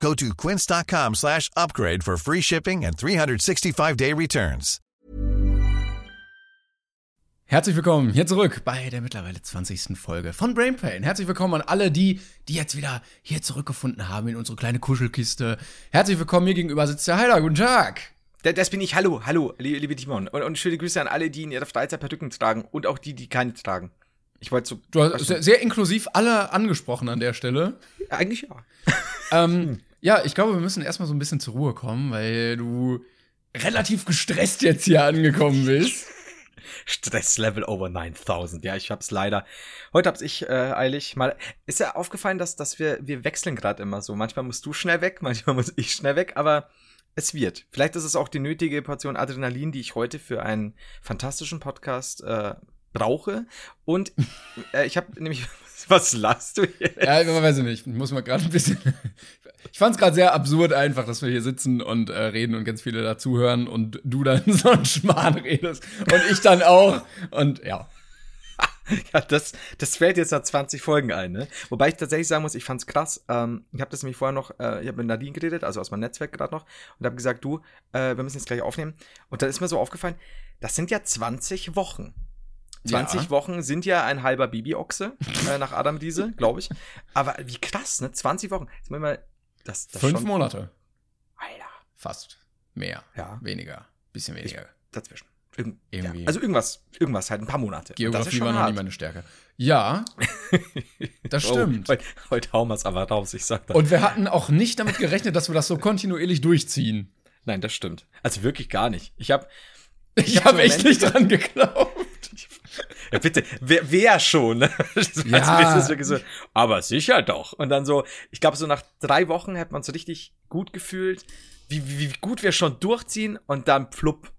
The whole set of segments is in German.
Go to quince.com slash upgrade for free shipping and 365-day returns. Herzlich willkommen hier zurück bei der mittlerweile 20. Folge von Brain Pain. Herzlich willkommen an alle, die, die jetzt wieder hier zurückgefunden haben in unsere kleine Kuschelkiste. Herzlich willkommen, mir gegenüber sitzt der Heiler. Guten Tag. Das bin ich. Hallo, hallo, liebe Timon. Und, und schöne Grüße an alle, die in ihrer Freizeit Perücken tragen und auch die, die keine tragen. Ich wollte so. Du hast sehr, sehr, inklusiv alle angesprochen an der Stelle. Eigentlich ja. ähm, ja, ich glaube, wir müssen erstmal so ein bisschen zur Ruhe kommen, weil du relativ gestresst jetzt hier angekommen bist. Stresslevel over 9000. Ja, ich hab's leider. Heute hab's ich äh, eilig mal. Ist ja aufgefallen, dass, dass wir, wir wechseln gerade immer so. Manchmal musst du schnell weg, manchmal muss ich schnell weg, aber es wird. Vielleicht ist es auch die nötige Portion Adrenalin, die ich heute für einen fantastischen Podcast äh, brauche. Und äh, ich habe nämlich. Was lachst du jetzt? Ja, ich weiß ich nicht. Ich muss mal gerade ein bisschen. Ich fand es gerade sehr absurd einfach, dass wir hier sitzen und äh, reden und ganz viele dazuhören und du dann so einen Schmarrn redest und ich dann auch. Und ja. ja, das, das fällt jetzt nach 20 Folgen ein, ne? Wobei ich tatsächlich sagen muss, ich fand's krass. Ähm, ich habe das nämlich vorher noch, äh, ich habe mit Nadine geredet, also aus meinem Netzwerk gerade noch, und habe gesagt, du, äh, wir müssen jetzt gleich aufnehmen. Und dann ist mir so aufgefallen, das sind ja 20 Wochen. 20 ja. Wochen sind ja ein halber Bibi-Ochse äh, nach Adam Diese, glaube ich. Aber wie krass, ne? 20 Wochen. Jetzt mal, das, das Fünf schon, Monate. Alter. Fast. Mehr. Ja. Weniger. Bisschen weniger. Ich, dazwischen. Irgend, Irgendwie. Ja. Also irgendwas, irgendwas halt, ein paar Monate. Geografie war noch hart. nie meine Stärke. Ja, das oh, stimmt. Oh, heute, heute hauen wir es aber raus, ich sag das. Und wir hatten auch nicht damit gerechnet, dass wir das so kontinuierlich durchziehen. Nein, das stimmt. Also wirklich gar nicht. Ich habe ich, ich habe hab echt nicht dran geglaubt. Ja, bitte, wer, wer schon? Ne? ja. So, aber sicher doch. Und dann so, ich glaube, so nach drei Wochen hat man so richtig gut gefühlt, wie, wie, wie gut wir schon durchziehen und dann plupp,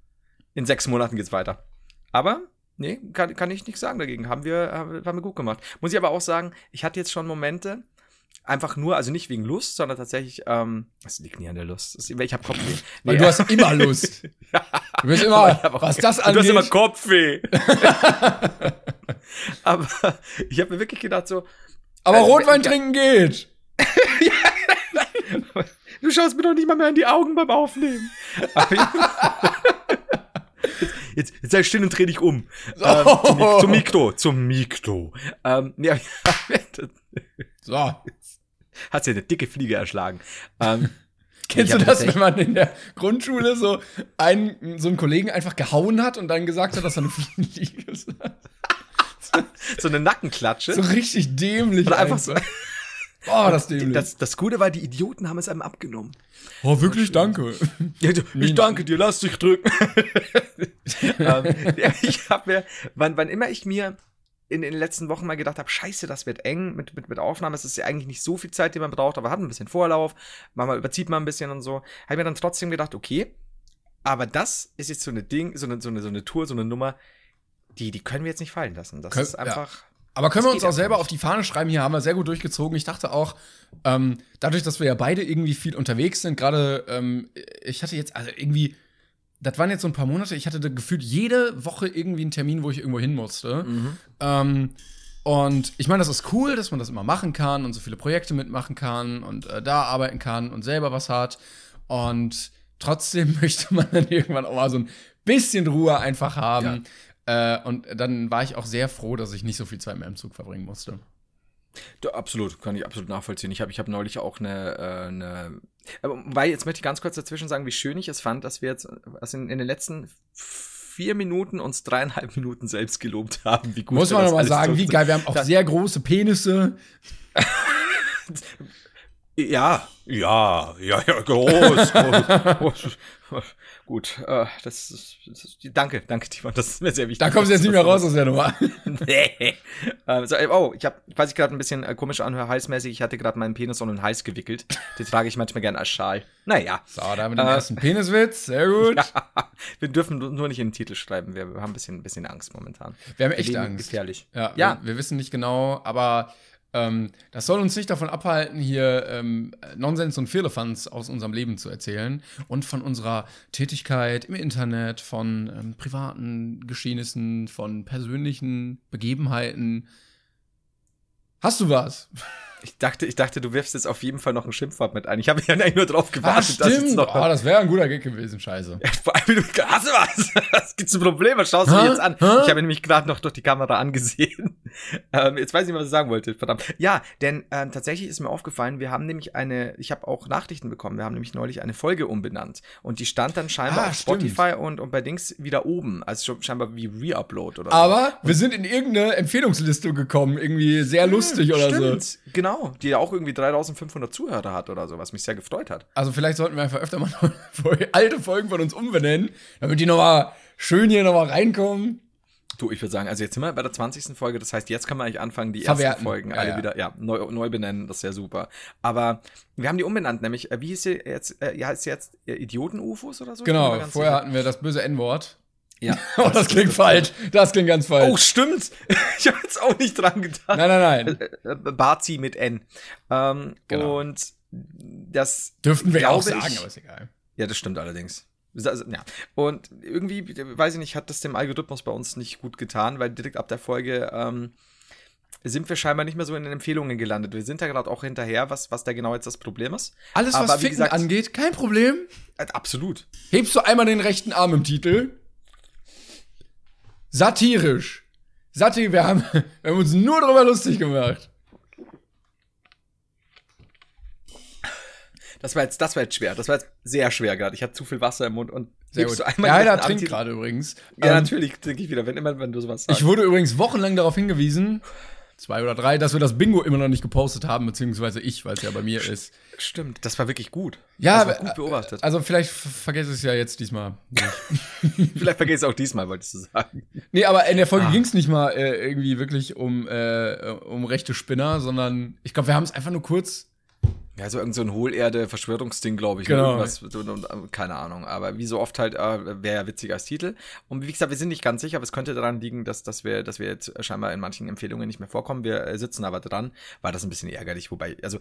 in sechs Monaten geht's weiter. Aber, nee, kann, kann ich nichts sagen dagegen. Haben wir, haben wir gut gemacht. Muss ich aber auch sagen, ich hatte jetzt schon Momente, einfach nur, also nicht wegen Lust, sondern tatsächlich, ähm, das liegt nie an der Lust. Ich habe Kopfweh. Weil nee, du hast immer Lust. ja. Du bist immer, was das angeht. Du hast immer Kopfweh. aber ich habe mir wirklich gedacht so. Aber äh, Rotwein trinken geht. du schaust mir doch nicht mal mehr in die Augen beim Aufnehmen. jetzt, jetzt sei still und dreh dich um. Ähm, zum, zum Mikro, zum Mikro. Ähm, ja, so. Hat sie eine dicke Fliege erschlagen. Ähm, Kennst du das, wenn man in der Grundschule so einen, so einen Kollegen einfach gehauen hat und dann gesagt hat, dass er eine Fliege ist? so eine Nackenklatsche. So richtig dämlich. Oder einfach so. Oh, das dämlich. Das, das Gute war, die Idioten haben es einem abgenommen. Oh, wirklich, danke. Ja, ich danke dir, lass dich drücken. ähm, ja, ich habe mir, wann, wann immer ich mir in, den letzten Wochen mal gedacht habe, scheiße, das wird eng mit, mit, mit Aufnahme. Es ist ja eigentlich nicht so viel Zeit, die man braucht, aber hat ein bisschen Vorlauf, manchmal überzieht man ein bisschen und so. Habe ich mir dann trotzdem gedacht, okay, aber das ist jetzt so eine Ding, so eine, so eine, so eine Tour, so eine Nummer, die, die können wir jetzt nicht fallen lassen. Das Kön ist einfach. Ja. Aber können wir uns auch selber nicht. auf die Fahne schreiben? Hier haben wir sehr gut durchgezogen. Ich dachte auch, ähm, dadurch, dass wir ja beide irgendwie viel unterwegs sind, gerade, ähm, ich hatte jetzt, also irgendwie, das waren jetzt so ein paar Monate, ich hatte gefühlt jede Woche irgendwie einen Termin, wo ich irgendwo hin musste. Mhm. Ähm, und ich meine, das ist cool, dass man das immer machen kann und so viele Projekte mitmachen kann und äh, da arbeiten kann und selber was hat. Und trotzdem möchte man dann irgendwann auch mal so ein bisschen Ruhe einfach haben. Ja. Äh, und dann war ich auch sehr froh, dass ich nicht so viel Zeit mehr im Zug verbringen musste. Ja, absolut, kann ich absolut nachvollziehen. Ich habe ich hab neulich auch eine, äh, eine weil jetzt möchte ich ganz kurz dazwischen sagen, wie schön ich es fand, dass wir jetzt also in, in den letzten vier Minuten uns dreieinhalb Minuten selbst gelobt haben. Wie gut Muss man nochmal sagen, wie geil. Wir haben auch sehr große Penisse. Ja, ja, ja, ja, groß, groß. Gut, äh, das, ist, das ist, danke, danke, Timon, das ist mir sehr wichtig. Da kommst du jetzt nicht mehr raus aus der Nummer. nee. Ähm, so, oh, ich habe, weiß ich gerade ein bisschen äh, komisch anhöre, heißmäßig, ich hatte gerade meinen Penis um den Hals gewickelt. Den trage ich manchmal gerne als Schal. Naja. So, da haben wir den äh, ersten Peniswitz, sehr gut. Ja, wir dürfen nur nicht in den Titel schreiben, wir, wir haben ein bisschen, ein bisschen Angst momentan. Wir haben echt Angst. Gefährlich. Ja, ja. Wir, wir wissen nicht genau, aber ähm, das soll uns nicht davon abhalten, hier ähm, Nonsens und Firlefanz aus unserem Leben zu erzählen und von unserer Tätigkeit im Internet, von ähm, privaten Geschehnissen, von persönlichen Begebenheiten. Hast du was? Ich dachte, ich dachte, du wirfst jetzt auf jeden Fall noch ein Schimpfwort mit ein. Ich habe ja eigentlich nur drauf gewartet, ah, dass jetzt noch. Oh, das wäre ein guter Gag gewesen, scheiße. Ja, vor allem, du hast was? Das gibt's ein Problem, was schaust du jetzt an? Ha? Ich habe nämlich gerade noch durch die Kamera angesehen. Ähm, jetzt weiß ich nicht, was ich sagen wollte, verdammt. Ja, denn ähm, tatsächlich ist mir aufgefallen, wir haben nämlich eine, ich habe auch Nachrichten bekommen, wir haben nämlich neulich eine Folge umbenannt. Und die stand dann scheinbar ah, auf Spotify und, und bei Dings wieder oben. Also scheinbar wie Reupload oder Aber so. wir sind in irgendeine Empfehlungsliste gekommen, irgendwie sehr hm, lustig oder stimmt. so. Genau, die ja auch irgendwie 3500 Zuhörer hat oder so, was mich sehr gefreut hat. Also vielleicht sollten wir einfach öfter mal alte Folgen von uns umbenennen, damit die nochmal schön hier nochmal reinkommen. Du, ich würde sagen, also jetzt sind wir bei der 20. Folge, das heißt, jetzt kann man eigentlich anfangen, die Verwerten. ersten Folgen alle ja. wieder ja, neu, neu benennen, das ist ja super. Aber wir haben die umbenannt, nämlich, äh, wie hieß sie jetzt, äh, heißt sie jetzt äh, Idioten-UFOs oder so? Genau, vorher sicher. hatten wir das böse N-Wort. Ja. oh, das klingt falsch. Das klingt ganz falsch. Oh, stimmt. Ich habe jetzt auch nicht dran gedacht. Nein, nein, nein. Äh, Bazi mit N. Ähm, genau. Und das. Dürften wir auch sagen, ich, aber ist egal. Ja, das stimmt allerdings. Ja. Und irgendwie, weiß ich nicht, hat das dem Algorithmus bei uns nicht gut getan, weil direkt ab der Folge ähm, sind wir scheinbar nicht mehr so in den Empfehlungen gelandet. Wir sind da gerade auch hinterher, was, was da genau jetzt das Problem ist. Alles, was Aber, Ficken gesagt, angeht, kein Problem. Äh, absolut. Hebst du einmal den rechten Arm im Titel? Satirisch. Satirisch, wir haben, wir haben uns nur darüber lustig gemacht. Das war jetzt, das war jetzt schwer. Das war jetzt sehr schwer gerade. Ich hatte zu viel Wasser im Mund und sehr gut. Du einmal ja, da trinkt gerade übrigens. Ja, ähm, natürlich trinke ich wieder, wenn immer, wenn du sowas sagst. Ich wurde übrigens wochenlang darauf hingewiesen, zwei oder drei, dass wir das Bingo immer noch nicht gepostet haben, beziehungsweise ich, weil es ja bei mir ist. Stimmt, das war wirklich gut. Ja, das war gut beobachtet. Also vielleicht vergesse ich es ja jetzt diesmal vielleicht vergesse ich es auch diesmal, wolltest du sagen. Nee, aber in der Folge ah. ging es nicht mal äh, irgendwie wirklich um, äh, um rechte Spinner, sondern ich glaube, wir haben es einfach nur kurz ja, so irgend so ein Hohlerde-Verschwörungsding, glaube ich. Ne? Genau. Keine Ahnung. Aber wie so oft halt, äh, wäre ja witzig als Titel. Und wie gesagt, wir sind nicht ganz sicher, aber es könnte daran liegen, dass, dass, wir, dass wir jetzt scheinbar in manchen Empfehlungen nicht mehr vorkommen. Wir äh, sitzen aber dran, weil das ein bisschen ärgerlich. Wobei, also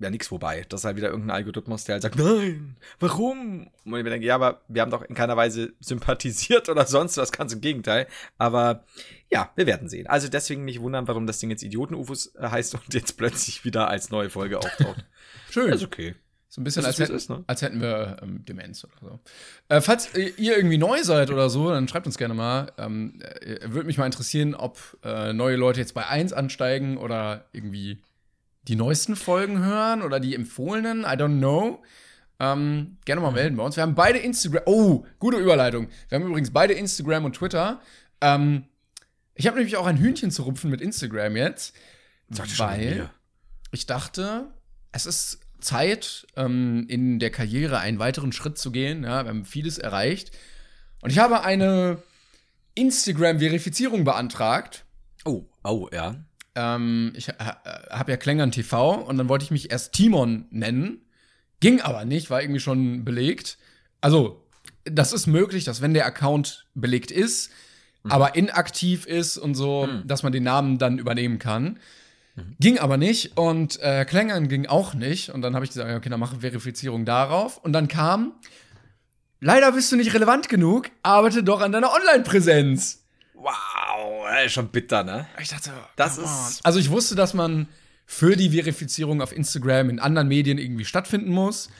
ja nichts wobei. Das ist halt wieder irgendein Algorithmus, der halt sagt, nein, warum? Und ich mir denke, ja, aber wir haben doch in keiner Weise sympathisiert oder sonst was, ganz im Gegenteil. Aber ja, wir werden sehen. Also deswegen nicht wundern, warum das Ding jetzt Idioten-UFOs äh, heißt und jetzt plötzlich wieder als neue Folge auftaucht. Schön. ist okay. So ein bisschen, als, hätten, ist, ne? als hätten wir ähm, Demenz oder so. Äh, falls ihr irgendwie neu seid oder so, dann schreibt uns gerne mal. Ähm, äh, Würde mich mal interessieren, ob äh, neue Leute jetzt bei 1 ansteigen oder irgendwie die neuesten Folgen hören oder die empfohlenen. I don't know. Ähm, gerne mal melden bei uns. Wir haben beide Instagram. Oh, gute Überleitung. Wir haben übrigens beide Instagram und Twitter. Ähm, ich habe nämlich auch ein Hühnchen zu rupfen mit Instagram jetzt. Sag weil ich dachte, es ist Zeit, ähm, in der Karriere einen weiteren Schritt zu gehen. Ja, wir haben vieles erreicht. Und ich habe eine Instagram-Verifizierung beantragt. Oh, oh, ja. Ähm, ich äh, habe ja Klängern TV und dann wollte ich mich erst Timon nennen. Ging aber nicht, war irgendwie schon belegt. Also, das ist möglich, dass wenn der Account belegt ist, mhm. aber inaktiv ist und so, mhm. dass man den Namen dann übernehmen kann. Mhm. Ging aber nicht und äh, Klängern ging auch nicht. Und dann habe ich gesagt, okay, dann mache Verifizierung darauf. Und dann kam, leider bist du nicht relevant genug, arbeite doch an deiner Online-Präsenz. Wow, schon bitter, ne? Ich dachte, das ist. Also ich wusste, dass man für die Verifizierung auf Instagram in anderen Medien irgendwie stattfinden muss.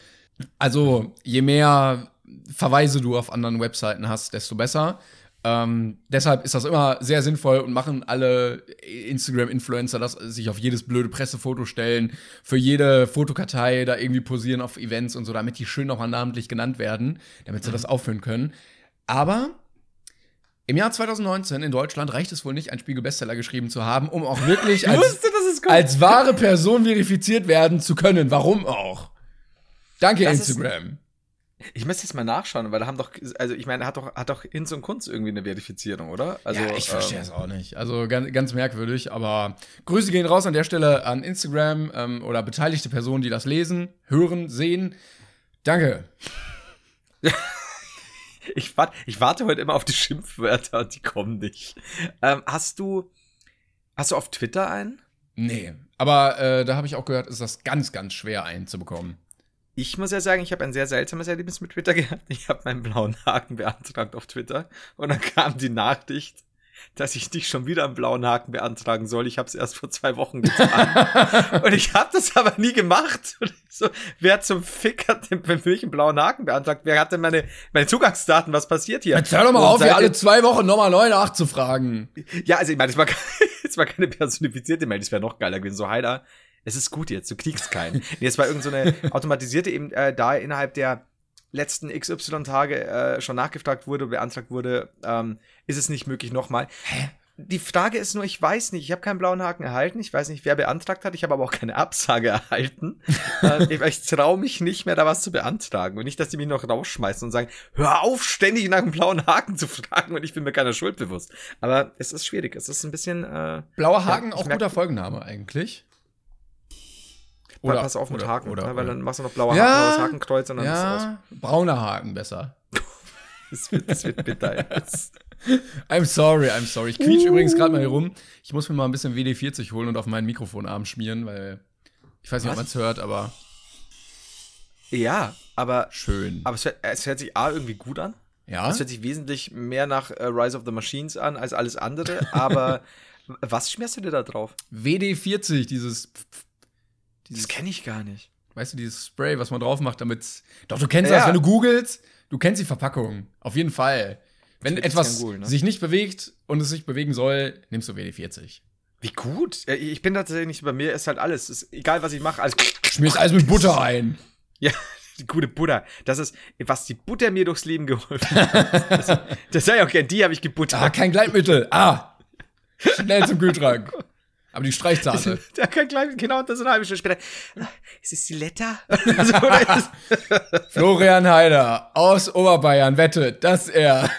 Also je mehr Verweise du auf anderen Webseiten hast, desto besser. Ähm, deshalb ist das immer sehr sinnvoll und machen alle Instagram-Influencer das, sich auf jedes blöde Pressefoto stellen, für jede Fotokartei da irgendwie posieren auf Events und so, damit die schön nochmal namentlich genannt werden, damit sie mhm. das aufführen können. Aber im Jahr 2019 in Deutschland reicht es wohl nicht, einen Spiegel-Bestseller geschrieben zu haben, um auch wirklich als. Wusste, ist als wahre Person verifiziert werden zu können. Warum auch? Danke, das Instagram. Ich müsste jetzt mal nachschauen, weil da haben doch, also ich meine, hat doch, hat doch Hinz und Kunz irgendwie eine Verifizierung, oder? Also, ja, ich verstehe ähm, es auch nicht. Also ganz, ganz merkwürdig, aber Grüße gehen raus an der Stelle an Instagram ähm, oder beteiligte Personen, die das lesen, hören, sehen. Danke. ich, warte, ich warte heute immer auf die Schimpfwörter, die kommen nicht. Ähm, hast du, hast du auf Twitter einen? Nee, aber äh, da habe ich auch gehört, ist das ganz, ganz schwer einzubekommen. Ich muss ja sagen, ich habe ein sehr seltsames Erlebnis mit Twitter gehabt. Ich habe meinen blauen Haken beantragt auf Twitter und dann kam die Nachricht, dass ich nicht schon wieder einen blauen Haken beantragen soll. Ich habe es erst vor zwei Wochen getan. und ich habe das aber nie gemacht. So, wer zum Fick hat denn für mich einen blauen Haken beantragt? Wer hat denn meine, meine Zugangsdaten? Was passiert hier? Jetzt hör doch mal und auf, hier alle zwei Wochen nochmal neu nachzufragen. Ja, also ich meine, es war, es war keine personifizierte Mail, das wäre noch geiler gewesen. So, Heider, es ist gut jetzt, du kriegst keinen. nee, es war irgend so eine automatisierte eben äh, da innerhalb der letzten XY-Tage äh, schon nachgefragt wurde, beantragt wurde, ähm, ist es nicht möglich nochmal. Hä? Die Frage ist nur, ich weiß nicht, ich habe keinen blauen Haken erhalten, ich weiß nicht, wer beantragt hat, ich habe aber auch keine Absage erhalten. äh, ich ich traue mich nicht mehr, da was zu beantragen. Und nicht, dass die mich noch rausschmeißen und sagen, hör auf, ständig nach einem blauen Haken zu fragen und ich bin mir keiner Schuld bewusst. Aber es ist schwierig, es ist ein bisschen. Äh, Blauer Haken, ja, auch guter Folgenname eigentlich. Oder, pass auf mit oder, Haken, oder, ne? weil dann machst du noch blauer ja, Haken, blaues Hakenkreuz und dann ja, ist aus. Brauner Haken besser. das, wird, das wird bitter jetzt. I'm sorry, I'm sorry. Ich quietsch uh. übrigens gerade mal hier rum. Ich muss mir mal ein bisschen WD-40 holen und auf meinen Mikrofonarm schmieren, weil ich weiß nicht, Was? ob man es hört, aber. Ja, aber. Schön. Aber es hört, es hört sich A irgendwie gut an. Ja. Es hört sich wesentlich mehr nach uh, Rise of the Machines an als alles andere, aber was schmierst du dir da drauf? WD-40, dieses dieses, das kenne ich gar nicht. Weißt du, dieses Spray, was man drauf macht, damit. Doch, du kennst ja. das, wenn du googelst, du kennst die Verpackung. Auf jeden Fall. Wenn etwas cool, ne? sich nicht bewegt und es sich bewegen soll, nimmst du WD-40. Wie gut. Ich bin tatsächlich nicht, bei mir ist halt alles. Ist egal, was ich mache. Alles Schmierst alles mit Butter ein. Ja, die gute Butter. Das ist, was die Butter mir durchs Leben geholfen hat. Das, das sei auch gern, die habe ich gebuttert. Ah, kein Gleitmittel. Ah. Schnell zum Kühlschrank. Aber die Streichzarte. Der kann gleich, genau, das ist eine halbe Stunde später. Ist es die Letter? Florian Heider aus Oberbayern wettet, dass er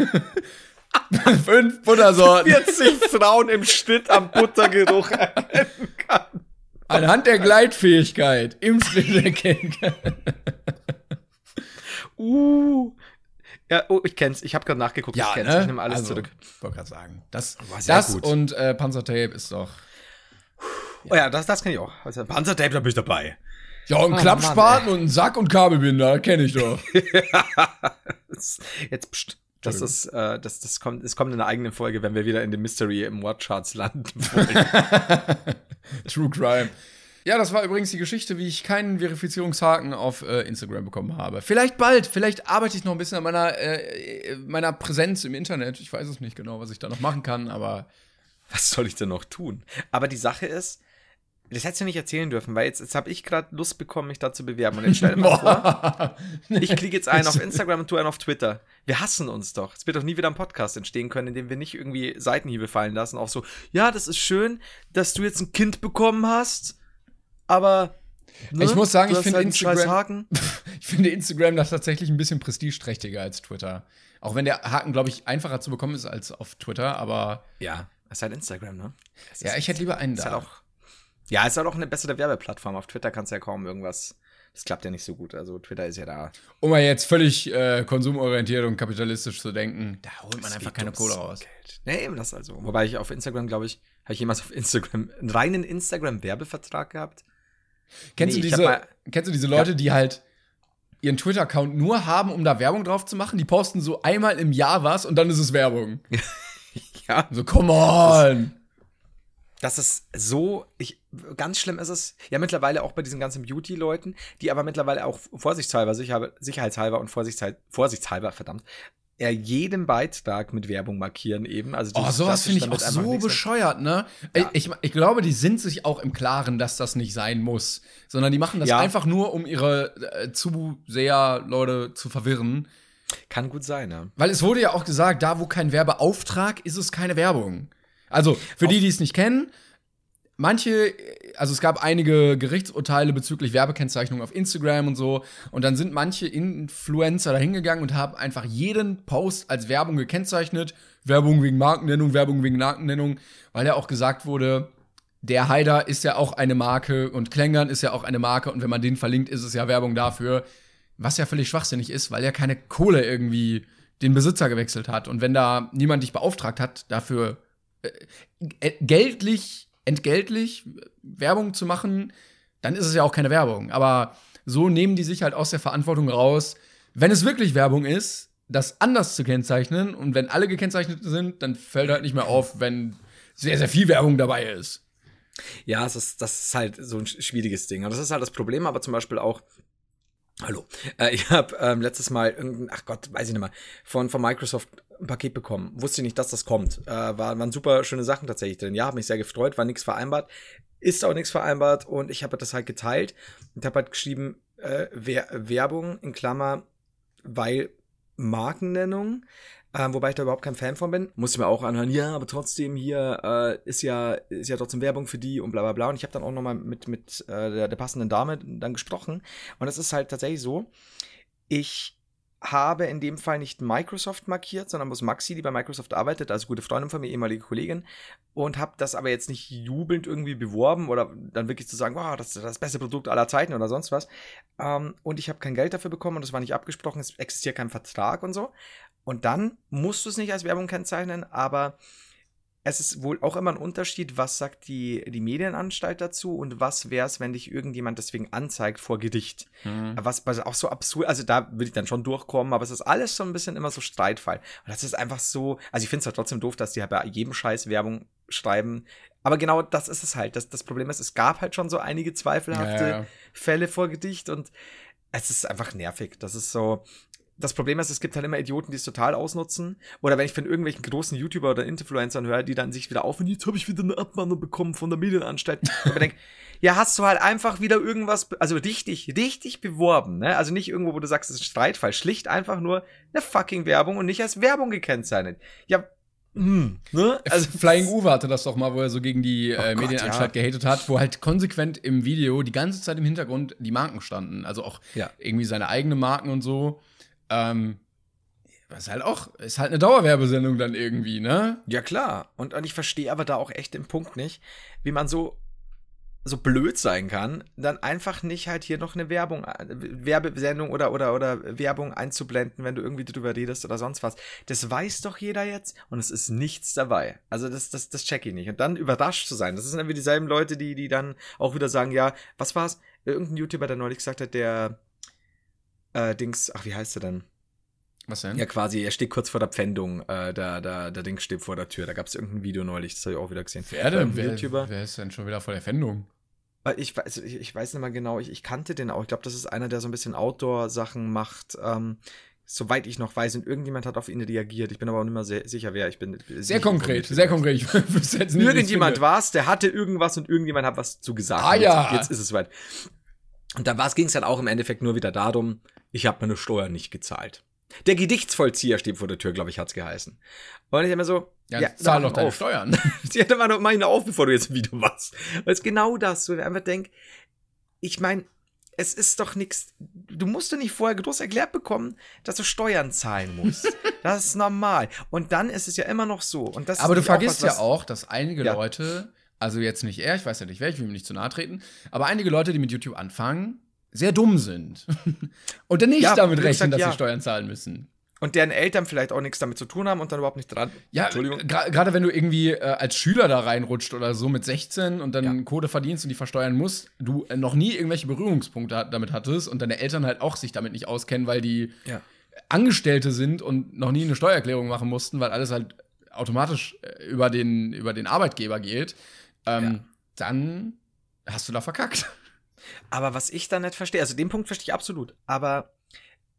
fünf Buttersorten 40 Frauen im Schnitt am Buttergeruch erkennen kann. Anhand der Gleitfähigkeit im Schnitt erkennen kann. uh. Ja, oh, ich kenn's. Ich habe gerade nachgeguckt. Ja, ich kenn's. Ne? Ich nehme alles also, zurück. Wollte gerade sagen. Das, das und äh, Panzertape ist doch Oh ja, das, das kenne ich auch. Also Panzertape, da bin ich dabei. Ja, und oh, Klappspaten Mann, und einen Sack und Kabelbinder, kenne ich doch. Jetzt, pst, das ist, äh, das, das kommt, es kommt in einer eigenen Folge, wenn wir wieder in den Mystery im Watcharts landen wollen. True Crime. Ja, das war übrigens die Geschichte, wie ich keinen Verifizierungshaken auf äh, Instagram bekommen habe. Vielleicht bald, vielleicht arbeite ich noch ein bisschen an meiner, äh, meiner Präsenz im Internet. Ich weiß es nicht genau, was ich da noch machen kann, aber was soll ich denn noch tun? Aber die Sache ist, das hättest du nicht erzählen dürfen, weil jetzt, jetzt habe ich gerade Lust bekommen, mich da zu bewerben. Und jetzt stell dir mal vor, ich klicke jetzt einen auf Instagram und du einen auf Twitter. Wir hassen uns doch. Es wird doch nie wieder ein Podcast entstehen können, in dem wir nicht irgendwie Seitenhiebe fallen lassen. Auch so, ja, das ist schön, dass du jetzt ein Kind bekommen hast, aber Ne? Ich muss sagen, ich finde halt Instagram, ich finde Instagram das tatsächlich ein bisschen prestigeträchtiger als Twitter. Auch wenn der Haken, glaube ich, einfacher zu bekommen ist als auf Twitter, aber. Ja, ist halt Instagram, ne? Es ja, ich hätte lieber einen da. Halt auch, ja, es ist halt auch eine bessere Werbeplattform. Auf Twitter kannst du ja kaum irgendwas. Das klappt ja nicht so gut. Also Twitter ist ja da. Um mal jetzt völlig äh, konsumorientiert und kapitalistisch zu denken, da holt man einfach keine Kohle raus. Geld. Nee, eben das also. Wobei ich auf Instagram, glaube ich, habe ich jemals auf Instagram einen reinen Instagram-Werbevertrag gehabt. Kennst, nee, du diese, kennst du diese Leute, ja. die halt ihren Twitter-Account nur haben, um da Werbung drauf zu machen? Die posten so einmal im Jahr was und dann ist es Werbung. ja. So, come on. Das, das ist so, ich, ganz schlimm ist es, ja, mittlerweile auch bei diesen ganzen Beauty-Leuten, die aber mittlerweile auch vorsichtshalber, sicher, sicherheitshalber und vorsichtshalber, vorsichtshalber, verdammt, ja, jeden Beitrag mit Werbung markieren eben. Also oh, sowas finde ich auch so bescheuert, ne? Ja. Ich, ich glaube, die sind sich auch im Klaren, dass das nicht sein muss, sondern die machen das ja. einfach nur, um ihre äh, Zuseher, Leute zu verwirren. Kann gut sein, ja. Weil es wurde ja auch gesagt, da wo kein Werbeauftrag ist es keine Werbung. Also, für Auf die, die es nicht kennen, manche, also es gab einige Gerichtsurteile bezüglich Werbekennzeichnung auf Instagram und so. Und dann sind manche Influencer da hingegangen und haben einfach jeden Post als Werbung gekennzeichnet. Werbung wegen Markennennung, Werbung wegen Markennennung, weil ja auch gesagt wurde, der Haider ist ja auch eine Marke und Klängern ist ja auch eine Marke und wenn man den verlinkt, ist es ja Werbung dafür, was ja völlig schwachsinnig ist, weil ja keine Kohle irgendwie den Besitzer gewechselt hat und wenn da niemand dich beauftragt hat, dafür äh, geldlich, entgeltlich Werbung zu machen, dann ist es ja auch keine Werbung. Aber so nehmen die sich halt aus der Verantwortung raus, wenn es wirklich Werbung ist, das anders zu kennzeichnen und wenn alle gekennzeichnet sind, dann fällt halt nicht mehr auf, wenn sehr, sehr viel Werbung dabei ist. Ja, das ist, das ist halt so ein schwieriges Ding. Und das ist halt das Problem, aber zum Beispiel auch, Hallo. Äh, ich habe ähm, letztes Mal irgendein, ach Gott, weiß ich nicht mehr, von, von Microsoft ein Paket bekommen. Wusste nicht, dass das kommt. Äh, war, waren super schöne Sachen tatsächlich drin. Ja, habe mich sehr gefreut, war nichts vereinbart. Ist auch nichts vereinbart und ich habe das halt geteilt und habe halt geschrieben, äh, Werbung in Klammer, weil Markennennung. Ähm, wobei ich da überhaupt kein Fan von bin. Musste mir auch anhören, ja, aber trotzdem hier äh, ist ja ist ja trotzdem Werbung für die und bla bla bla. Und ich habe dann auch nochmal mit, mit äh, der, der passenden Dame dann gesprochen. Und es ist halt tatsächlich so, ich habe in dem Fall nicht Microsoft markiert, sondern muss Maxi, die bei Microsoft arbeitet, also gute Freundin von mir, ehemalige Kollegin, und habe das aber jetzt nicht jubelnd irgendwie beworben oder dann wirklich zu sagen, wow, das ist das beste Produkt aller Zeiten oder sonst was. Ähm, und ich habe kein Geld dafür bekommen und das war nicht abgesprochen, es existiert kein Vertrag und so. Und dann musst du es nicht als Werbung kennzeichnen, aber es ist wohl auch immer ein Unterschied, was sagt die, die Medienanstalt dazu und was wäre es, wenn dich irgendjemand deswegen anzeigt vor Gedicht. Mhm. Was, was auch so absurd, also da würde ich dann schon durchkommen, aber es ist alles so ein bisschen immer so Streitfall. Und das ist einfach so, also ich finde es halt trotzdem doof, dass die halt bei jedem Scheiß Werbung schreiben. Aber genau das ist es halt. Das, das Problem ist, es gab halt schon so einige zweifelhafte ja, ja. Fälle vor Gedicht und es ist einfach nervig. Das ist so, das Problem ist, es gibt halt immer Idioten, die es total ausnutzen. Oder wenn ich von irgendwelchen großen YouTuber oder Influencern höre, die dann sich wieder auf und jetzt habe ich wieder eine Abmahnung bekommen von der Medienanstalt. Und ich denke, ja, hast du halt einfach wieder irgendwas, also richtig, richtig beworben, ne? Also nicht irgendwo, wo du sagst, es ist ein Streitfall. Schlicht einfach nur eine fucking Werbung und nicht als Werbung gekennzeichnet. Ja, hm, ne? Also Flying Uwe hatte das doch mal, wo er so gegen die oh äh, Medienanstalt ja. gehatet hat, wo halt konsequent im Video die ganze Zeit im Hintergrund die Marken standen. Also auch ja. irgendwie seine eigenen Marken und so. Ähm, was halt auch, ist halt eine Dauerwerbesendung dann irgendwie, ne? Ja, klar. Und, und ich verstehe aber da auch echt den Punkt nicht, wie man so, so blöd sein kann, dann einfach nicht halt hier noch eine Werbung, äh, Werbesendung oder, oder, oder Werbung einzublenden, wenn du irgendwie drüber redest oder sonst was. Das weiß doch jeder jetzt und es ist nichts dabei. Also das, das, das check ich nicht. Und dann überrascht zu sein. Das sind irgendwie dieselben Leute, die, die dann auch wieder sagen, ja, was war's? Irgendein YouTuber, der neulich gesagt hat, der, äh, Dings, ach, wie heißt er denn? Was denn? Ja, quasi, er steht kurz vor der Pfändung. Äh, der, der, der Dings steht vor der Tür. Da gab es irgendein Video neulich, das habe ich auch wieder gesehen. Wer denn? Wer, YouTuber. wer ist denn schon wieder vor der Pfändung? Äh, ich weiß, ich, ich weiß nicht mal genau, ich, ich kannte den auch. Ich glaube, das ist einer, der so ein bisschen Outdoor-Sachen macht. Ähm, soweit ich noch weiß, und irgendjemand hat auf ihn reagiert. Ich bin aber auch nicht mehr sehr, sicher, wer. Ich bin sehr konkret, sehr konkret. irgendjemand war es, der hatte irgendwas und irgendjemand hat was zu gesagt. Ah ja. Jetzt, jetzt ist es soweit. Und da ging es dann auch im Endeffekt nur wieder darum, ich habe meine Steuer nicht gezahlt. Der Gedichtsvollzieher steht vor der Tür, glaube ich, hat's geheißen. Und ich immer so, ja, ja zahl doch deine auf. Steuern. ja, dann mach, mach ihn auf, bevor du jetzt ein Video machst. Weil es genau das, so ich einfach denk, ich meine, es ist doch nichts, du musst doch nicht vorher groß erklärt bekommen, dass du Steuern zahlen musst. das ist normal. Und dann ist es ja immer noch so. Und das Aber du vergisst was, ja auch, dass einige ja. Leute, also jetzt nicht er, ich weiß ja nicht wer, ich will ihm nicht zu nahe treten, aber einige Leute, die mit YouTube anfangen, sehr dumm sind und dann nicht ja, damit rechnen, gesagt, dass ja. sie Steuern zahlen müssen. Und deren Eltern vielleicht auch nichts damit zu tun haben und dann überhaupt nicht dran. Ja, gerade wenn du irgendwie äh, als Schüler da reinrutscht oder so mit 16 und dann ja. Code verdienst und die versteuern musst, du äh, noch nie irgendwelche Berührungspunkte damit hattest und deine Eltern halt auch sich damit nicht auskennen, weil die ja. Angestellte sind und noch nie eine Steuererklärung machen mussten, weil alles halt automatisch äh, über den, über den Arbeitgeber geht, ähm, dann hast du da verkackt. Aber was ich da nicht verstehe, also den Punkt verstehe ich absolut, aber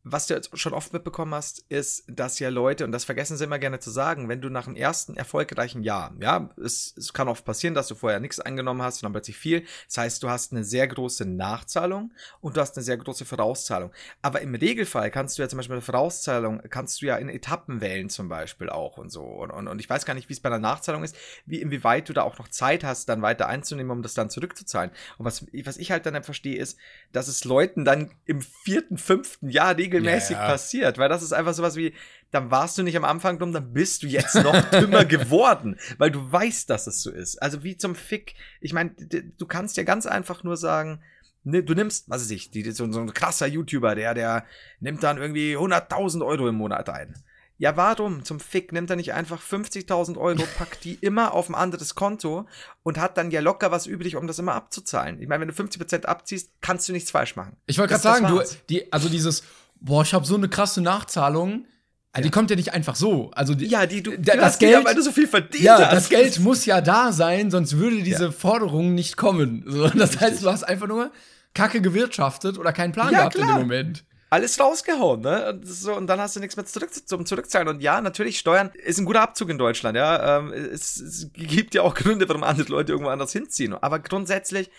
was du jetzt schon oft mitbekommen hast, ist, dass ja Leute, und das vergessen sie immer gerne zu sagen, wenn du nach dem ersten erfolgreichen Jahr, ja, es, es kann oft passieren, dass du vorher nichts eingenommen hast und dann plötzlich viel. Das heißt, du hast eine sehr große Nachzahlung und du hast eine sehr große Vorauszahlung. Aber im Regelfall kannst du ja zum Beispiel eine Vorauszahlung, kannst du ja in Etappen wählen zum Beispiel auch und so. Und, und, und ich weiß gar nicht, wie es bei einer Nachzahlung ist, wie inwieweit du da auch noch Zeit hast, dann weiter einzunehmen, um das dann zurückzuzahlen. Und was, was ich halt dann verstehe, ist, dass es Leuten dann im vierten, fünften Jahr regelmäßig ja, passiert, weil das ist einfach sowas wie, dann warst du nicht am Anfang dumm, dann bist du jetzt noch dümmer geworden, weil du weißt, dass es so ist. Also wie zum Fick. Ich meine, du kannst ja ganz einfach nur sagen, ne, du nimmst, was weiß ich, die, so, so ein krasser YouTuber, der, der nimmt dann irgendwie 100.000 Euro im Monat ein. Ja, warum zum Fick nimmt er nicht einfach 50.000 Euro, packt die immer auf ein anderes Konto und hat dann ja locker was übrig, um das immer abzuzahlen? Ich meine, wenn du 50% abziehst, kannst du nichts falsch machen. Ich wollte gerade sagen, du, die, also dieses, boah, ich habe so eine krasse Nachzahlung. Also ja. Die kommt ja nicht einfach so. Also die, ja, die du das, das Geld, weil du so viel verdient ja, hast. das Geld muss ja da sein, sonst würde diese ja. Forderung nicht kommen. So, das heißt, du hast einfach nur Kacke gewirtschaftet oder keinen Plan ja, gehabt klar. in dem Moment. Alles rausgehauen, ne? Und, so, und dann hast du nichts mehr zurück, zum Zurückzahlen. Und ja, natürlich, Steuern ist ein guter Abzug in Deutschland, ja. Ähm, es, es gibt ja auch Gründe, warum andere Leute irgendwo anders hinziehen. Aber grundsätzlich,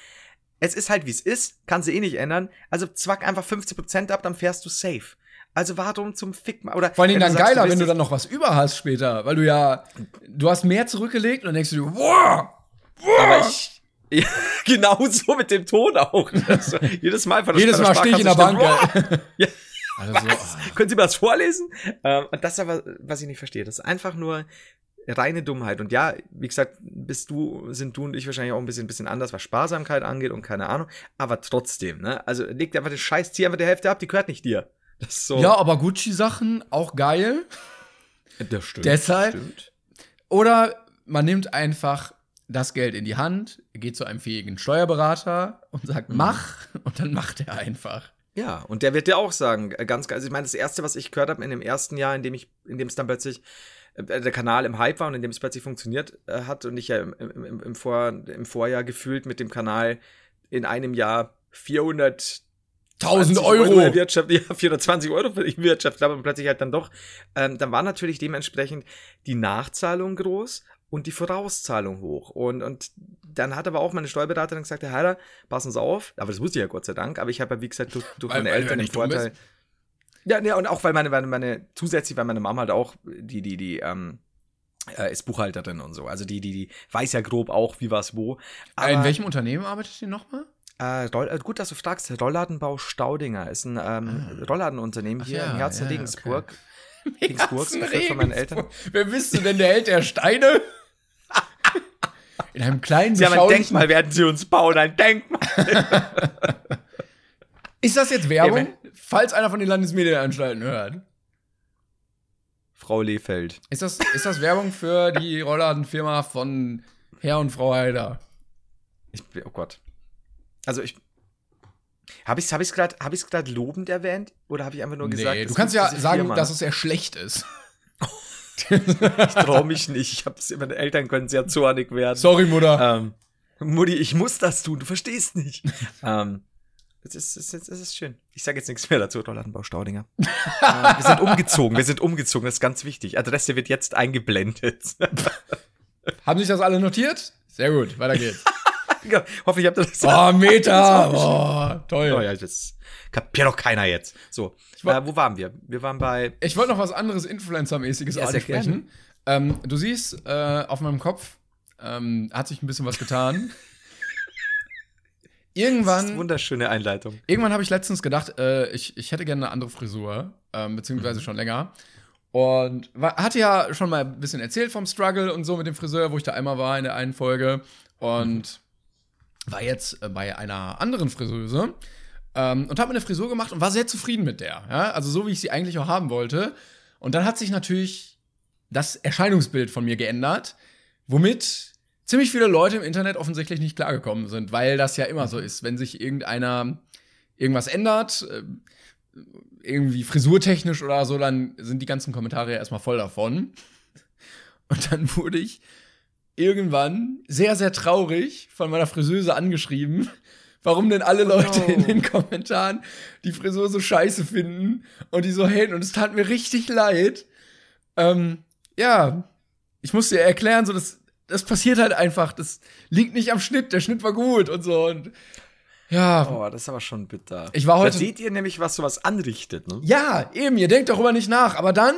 es ist halt wie es ist, kann sie eh nicht ändern. Also zwack einfach 50% ab, dann fährst du safe. Also warum zum Fick mal? Oder Vor allem dann sagst, geiler, wenn du dann noch was über hast später, weil du ja, du hast mehr zurückgelegt und dann denkst du, wow, wow. Aber ich, ja, genau so mit dem Ton auch. Also, jedes Mal von der Jedes Mal stehe ich in der Bank. ja. Also, oh. Können Sie mir das vorlesen? Ähm, und das ist aber, was ich nicht verstehe. Das ist einfach nur reine Dummheit. Und ja, wie gesagt, bist du, sind du und ich wahrscheinlich auch ein bisschen, bisschen anders, was Sparsamkeit angeht und keine Ahnung. Aber trotzdem, ne? Also leg einfach den Scheiß, zieh einfach die Hälfte ab, die gehört nicht dir. So. Ja, aber Gucci-Sachen auch geil. Das stimmt. Deshalb. Stimmt. Oder man nimmt einfach das Geld in die Hand, geht zu einem fähigen Steuerberater und sagt, mhm. mach, und dann macht er einfach. Ja, und der wird dir auch sagen, äh, ganz, also ich meine, das erste, was ich gehört habe in dem ersten Jahr, in dem ich, in dem es dann plötzlich der Kanal im Hype war und in dem es plötzlich funktioniert äh, hat und ich ja im, im, im, Vor, im Vorjahr gefühlt mit dem Kanal in einem Jahr 400 1000 Euro. Euro erwirtschaftet, ja, 420 Euro erwirtschaftet, aber plötzlich halt dann doch. Ähm, dann war natürlich dementsprechend die Nachzahlung groß und die Vorauszahlung hoch. Und, und dann hat aber auch meine Steuerberaterin gesagt, Herr Heiler, passen Sie auf. Aber das wusste ich ja Gott sei Dank. Aber ich habe ja, wie gesagt, durch, durch weil, meine weil Eltern den Vorteil. Ja, ja, und auch weil meine, meine, meine, zusätzlich, weil meine Mama halt auch, die, die, die, ähm, äh, ist Buchhalterin und so. Also die, die, die weiß ja grob auch, wie was wo. Aber, In welchem Unternehmen arbeitet ihr nochmal? Äh, äh, gut, dass du fragst. Rollladenbau Staudinger ist ein ähm, ah. Rollladenunternehmen hier ja, im Herzen ja, Regensburg. Okay. Regensburg, geführt von meinen Eltern. Wer bist du denn, der Held der Steine? In einem kleinen Sie haben ein Denkmal, werden Sie uns bauen, ein Denkmal. Ist das jetzt Werbung? Hey, falls einer von den Landesmedienanstalten hört. Frau Lehfeld. Ist das, ist das Werbung für die Rollladenfirma von Herr und Frau Heider? Ich, oh Gott. Also ich. Habe ich es hab gerade hab lobend erwähnt? Oder habe ich einfach nur gesagt, nee, du kannst ja sagen, Firma, dass es sehr schlecht ist. ich traue mich nicht. Ich hab's, meine Eltern können sehr zornig werden. Sorry, Mutter. Ähm, Mutti, ich muss das tun, du verstehst nicht. ähm, es ist, es, ist, es ist schön. Ich sage jetzt nichts mehr dazu, Rollandenbau Staudinger. äh, wir sind umgezogen, wir sind umgezogen, das ist ganz wichtig. Adresse wird jetzt eingeblendet. Haben sich das alle notiert? Sehr gut, weiter geht's. ja, hoffe, ich habe das. Oh, Meter! Oh, toll. Oh, ja, das kapiert doch keiner jetzt. So, äh, wo waren wir? Wir waren bei. Ich wollte noch was anderes Influencer-mäßiges ja, ansprechen. Ähm, du siehst, äh, auf meinem Kopf ähm, hat sich ein bisschen was getan. Irgendwann. Das ist eine wunderschöne Einleitung. Irgendwann habe ich letztens gedacht, äh, ich, ich hätte gerne eine andere Frisur, ähm, beziehungsweise mhm. schon länger. Und war, hatte ja schon mal ein bisschen erzählt vom Struggle und so mit dem Friseur, wo ich da einmal war in der einen Folge. Und mhm. war jetzt äh, bei einer anderen Friseuse ähm, und habe mir eine Frisur gemacht und war sehr zufrieden mit der. Ja? Also so, wie ich sie eigentlich auch haben wollte. Und dann hat sich natürlich das Erscheinungsbild von mir geändert, womit ziemlich viele Leute im Internet offensichtlich nicht klargekommen sind, weil das ja immer so ist, wenn sich irgendeiner irgendwas ändert, äh, irgendwie frisurtechnisch oder so, dann sind die ganzen Kommentare ja erstmal voll davon. Und dann wurde ich irgendwann sehr, sehr traurig von meiner Friseuse angeschrieben, warum denn alle Leute oh no. in den Kommentaren die Frisur so scheiße finden und die so haten. Und es tat mir richtig leid. Ähm, ja, ich musste dir erklären, so das, das passiert halt einfach. Das liegt nicht am Schnitt. Der Schnitt war gut und so. Und ja. Oh, das ist aber schon bitter. Ich war heute. Da seht ihr nämlich, was sowas anrichtet, ne? Ja, eben. Ihr denkt darüber nicht nach. Aber dann.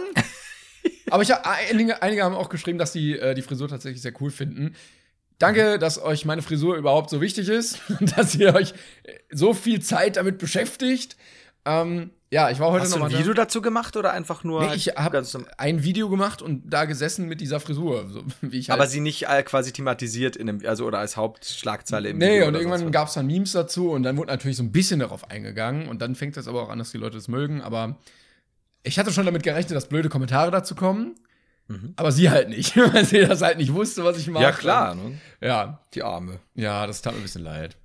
aber ich hab, einige, einige haben auch geschrieben, dass die äh, die Frisur tatsächlich sehr cool finden. Danke, dass euch meine Frisur überhaupt so wichtig ist, dass ihr euch so viel Zeit damit beschäftigt. Ähm, ja, ich war heute Hast noch du ein Video da. dazu gemacht oder einfach nur? Nee, ich habe ein Video gemacht und da gesessen mit dieser Frisur, so, wie ich halt Aber sie nicht äh, quasi thematisiert in dem, also oder als Hauptschlagzeile im nee, Video. Nee, und irgendwann gab es dann Memes dazu und dann wurde natürlich so ein bisschen darauf eingegangen und dann fängt das aber auch an, dass die Leute es mögen. Aber ich hatte schon damit gerechnet, dass blöde Kommentare dazu kommen. Mhm. Aber sie halt nicht, weil sie das halt nicht wusste, was ich mache. Ja, klar. Ne? Ja. Die Arme. Ja, das tat mir ein bisschen leid.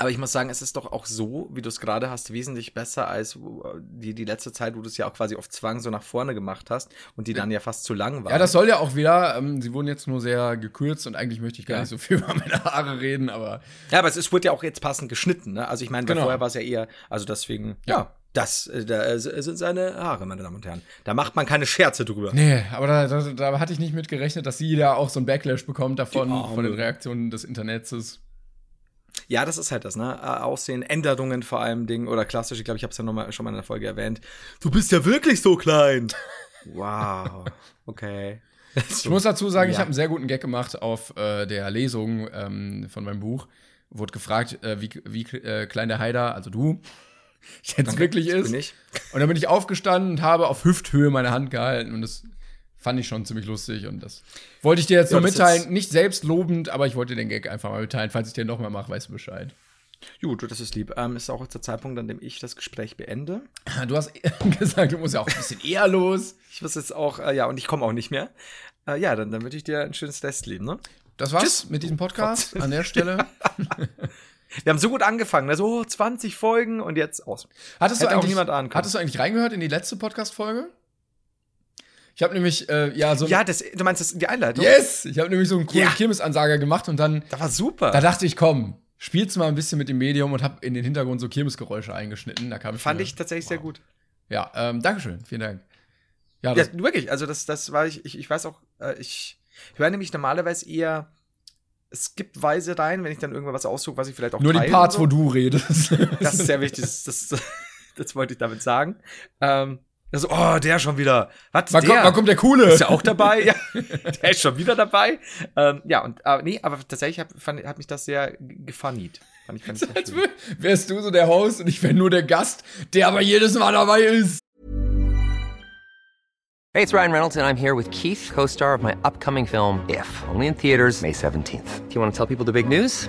Aber ich muss sagen, es ist doch auch so, wie du es gerade hast, wesentlich besser als die, die letzte Zeit, wo du es ja auch quasi auf Zwang so nach vorne gemacht hast und die dann ja fast zu lang war. Ja, das soll ja auch wieder, ähm, sie wurden jetzt nur sehr gekürzt und eigentlich möchte ich gar ja. nicht so viel über meine Haare reden, aber. Ja, aber es, es wurde ja auch jetzt passend geschnitten, ne? Also ich meine, genau. vorher war es ja eher, also deswegen, ja. ja. Das äh, da äh, sind seine Haare, meine Damen und Herren. Da macht man keine Scherze drüber. Nee, aber da, da, da hatte ich nicht mit gerechnet, dass sie da auch so ein Backlash bekommt davon, von den Reaktionen des Internets. Ja, das ist halt das, ne? Aussehen, Änderungen vor allem Ding oder klassisch, ich glaube, ich habe es ja noch mal, schon mal in der Folge erwähnt. Du bist ja wirklich so klein. wow. Okay. Ich muss dazu sagen, ja. ich habe einen sehr guten Gag gemacht auf äh, der Lesung ähm, von meinem Buch. Wurde gefragt, äh, wie, wie äh, klein der Haider, also du, jetzt wirklich ist. Und dann bin ich aufgestanden und habe auf Hüfthöhe meine Hand gehalten und das fand ich schon ziemlich lustig und das wollte ich dir jetzt ja, nur mitteilen. Jetzt nicht selbstlobend, aber ich wollte den Gag einfach mal mitteilen. Falls ich den nochmal mache, weißt du Bescheid. Gut, das ist lieb. Ähm, ist auch der Zeitpunkt, an dem ich das Gespräch beende. Du hast gesagt, du musst ja auch ein bisschen eher los. Ich muss jetzt auch, äh, ja, und ich komme auch nicht mehr. Äh, ja, dann, dann wünsche ich dir ein schönes Restleben, ne? Das war's Tschüss. mit diesem Podcast an der Stelle. Wir haben so gut angefangen, also oh, 20 Folgen und jetzt aus. Hattest, du eigentlich, hattest du eigentlich reingehört in die letzte Podcast-Folge? Ich habe nämlich, äh, ja, so. Ja, das, du meinst das, die Einleitung? Yes! Ich habe nämlich so einen coolen ja. Kirmesansager gemacht und dann. Das war super. Da dachte ich, komm, spielst mal ein bisschen mit dem Medium und habe in den Hintergrund so Kirmesgeräusche eingeschnitten. Da kam ich Fand mir, ich tatsächlich wow. sehr gut. Ja, ähm, Dankeschön, vielen Dank. Ja, ja wirklich, also das, das war ich, ich, ich weiß auch, äh, ich höre nämlich normalerweise eher es gibt Weise rein, wenn ich dann irgendwas aussuche, was ich vielleicht auch Nur die Parts, so. wo du redest. Das ist sehr wichtig, das, das, das wollte ich damit sagen. Ähm, also, oh, der schon wieder. Was? Wann, der? Kommt, wann kommt der Coole? Ist ja auch dabei. ja, der ist schon wieder dabei. Ähm, ja, und aber nee, aber tatsächlich hat, fand, hat mich das sehr gefunnied. Fand ich, fand ich Als wärst du so der Host und ich wäre nur der Gast, der aber jedes Mal dabei ist. Hey, it's Ryan Reynolds and I'm here with Keith, co-star of my upcoming film If, only in theaters May 17th. Do you want to tell people the big news?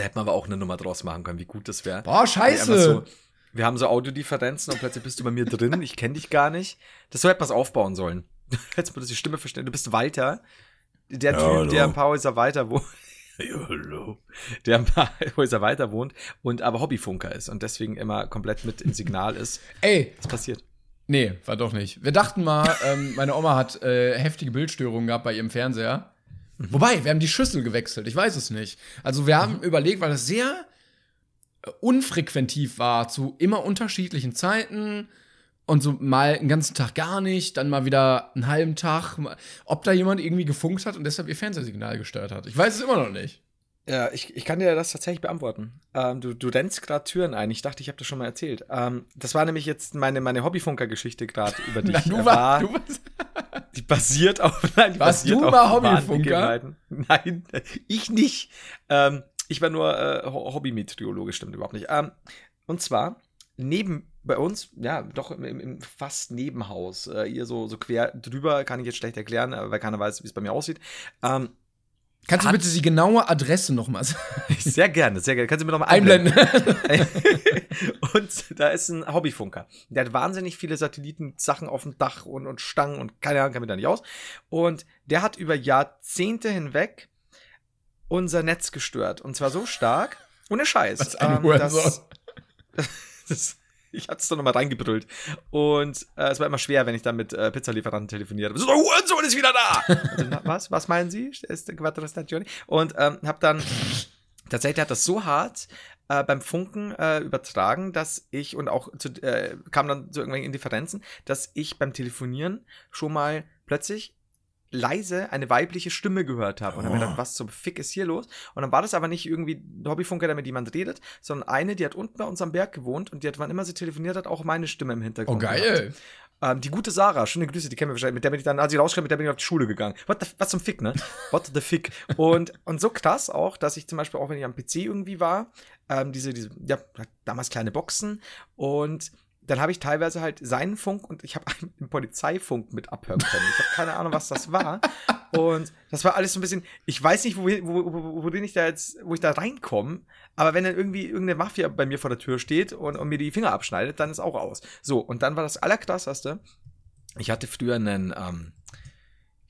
Da hätte man aber auch eine Nummer draus machen können, wie gut das wäre. Boah, scheiße. Wir haben so Audiodifferenzen und plötzlich bist du bei mir drin. Ich kenne dich gar nicht. Das so hätte man es aufbauen sollen. Hättest du die Stimme verstehen. Du bist Walter. Der ja, Typ, hallo. der ein paar Häuser weiter wohnt. Ja, hallo. Der ein paar Häuser weiter wohnt und aber Hobbyfunker ist und deswegen immer komplett mit im Signal ist. Ey. Was passiert? Nee, war doch nicht. Wir dachten mal, ähm, meine Oma hat äh, heftige Bildstörungen gehabt bei ihrem Fernseher. Mhm. Wobei, wir haben die Schüssel gewechselt. Ich weiß es nicht. Also wir haben mhm. überlegt, weil das sehr unfrequentiv war, zu immer unterschiedlichen Zeiten und so mal einen ganzen Tag gar nicht, dann mal wieder einen halben Tag, ob da jemand irgendwie gefunkt hat und deshalb ihr Fernsehsignal gestört hat. Ich weiß es immer noch nicht. Ja, ich, ich kann dir das tatsächlich beantworten. Ähm, du, du rennst gerade Türen ein. Ich dachte, ich habe das schon mal erzählt. Ähm, das war nämlich jetzt meine, meine Hobbyfunker-Geschichte gerade über dich. Na, du, war, du warst die basiert auf. Nein, die Warst basiert du mal Hobbyfunker? Nein, ich nicht. Ähm, ich war nur äh, Hobbymeteorologe, stimmt überhaupt nicht. Ähm, und zwar neben bei uns, ja, doch im, im fast Nebenhaus, äh, hier so, so quer drüber, kann ich jetzt schlecht erklären, weil keiner weiß, wie es bei mir aussieht. Ähm, Kannst du bitte die genaue Adresse nochmal sagen? Sehr gerne, sehr gerne. Kannst du mir nochmal Einblenden. und da ist ein Hobbyfunker. Der hat wahnsinnig viele Satellitensachen auf dem Dach und, und Stangen und keine Ahnung, kann mir da nicht aus. Und der hat über Jahrzehnte hinweg unser Netz gestört. Und zwar so stark, ohne Scheiß. Was ein ähm, Hurensohn. das, das, ich hatte es doch nochmal reingebrüllt. Und äh, es war immer schwer, wenn ich dann mit äh, Pizzalieferanten telefoniert habe. So, der Hurensohn ist wieder da! also, na, was? Was meinen Sie? Ist Quattro Stagioni? Und ähm, hab dann tatsächlich hat das so hart äh, beim Funken äh, übertragen, dass ich und auch zu, äh, kam dann zu irgendwelchen Indifferenzen, dass ich beim Telefonieren schon mal plötzlich leise eine weibliche Stimme gehört habe. Und dann hab ich gedacht, was zum Fick ist hier los? Und dann war das aber nicht irgendwie ein Hobbyfunker, der mit jemand redet, sondern eine, die hat unten bei uns am Berg gewohnt und die hat, wann immer sie telefoniert hat, auch meine Stimme im Oh, Hintergrund. gehabt. geil. Ähm, die gute Sarah, schöne Grüße, die kennen wir wahrscheinlich, mit der bin ich dann, als ich rauskam, mit der bin ich auf die Schule gegangen. What the, was zum Fick, ne? What the Fick? Und, und so krass auch, dass ich zum Beispiel auch, wenn ich am PC irgendwie war, ähm, diese, diese, ja, damals kleine Boxen und dann habe ich teilweise halt seinen Funk und ich habe einen Polizeifunk mit abhören können. Ich habe keine Ahnung, was das war. Und das war alles so ein bisschen, ich weiß nicht, wohin, wo, wo, wohin ich da jetzt, wo ich da reinkomme, aber wenn dann irgendwie irgendeine Mafia bei mir vor der Tür steht und, und mir die Finger abschneidet, dann ist auch aus. So, und dann war das Allerkrasseste, ich hatte früher einen, ähm,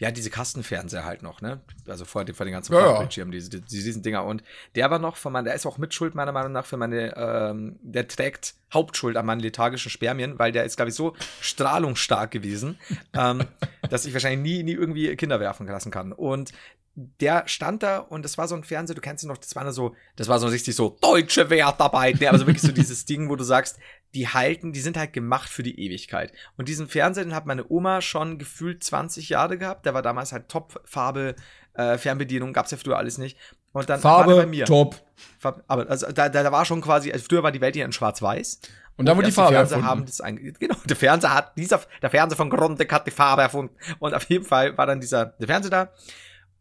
ja, diese Kastenfernseher halt noch, ne? Also vor, den- vor den ganzen Ja. Flachbildschirmen, diese, diese, diesen Dinger. Und der war noch von meiner, der ist auch mitschuld, meiner Meinung nach, für meine, ähm, der trägt Hauptschuld an meinen lethargischen Spermien, weil der ist, glaube ich, so strahlungsstark gewesen, ähm, dass ich wahrscheinlich nie, nie irgendwie Kinder werfen lassen kann. Und der stand da und das war so ein Fernseher, du kennst ihn noch, das war nur so, das war so richtig so deutsche Wertarbeit, ne, aber so wirklich so dieses Ding, wo du sagst, die halten, die sind halt gemacht für die Ewigkeit. Und diesen Fernseher, den hat meine Oma schon gefühlt 20 Jahre gehabt, der war damals halt Top-Farbe, äh, Fernbedienung, gab's ja früher alles nicht. Und dann war der bei Farbe, mir. top. Farbe- Aber also, da, da war schon quasi, also früher war die Welt ja in schwarz-weiß. Und da wurde die Farbe Fernseher erfunden. haben das einge genau, der Fernseher hat dieser der Fernseher von Grundig hat die Farbe erfunden und auf jeden Fall war dann dieser der Fernseher da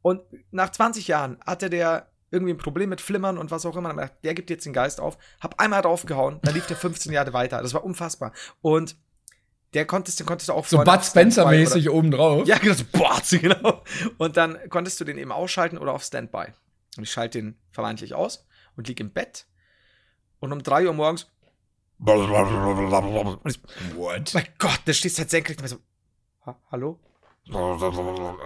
und nach 20 Jahren hatte der irgendwie ein Problem mit Flimmern und was auch immer. Dann der gibt jetzt den Geist auf. Hab einmal draufgehauen, dann lief der 15 Jahre weiter. Das war unfassbar. Und der konntest, den konntest du auch So Bud Spencer-mäßig obendrauf. Ja, genau, so, boah, genau. Und dann konntest du den eben ausschalten oder auf Standby. Und ich schalte den vermeintlich aus und lieg im Bett. Und um 3 Uhr morgens. Und ich, What? mein Gott, der stehst halt senkrecht und so, ha, hallo?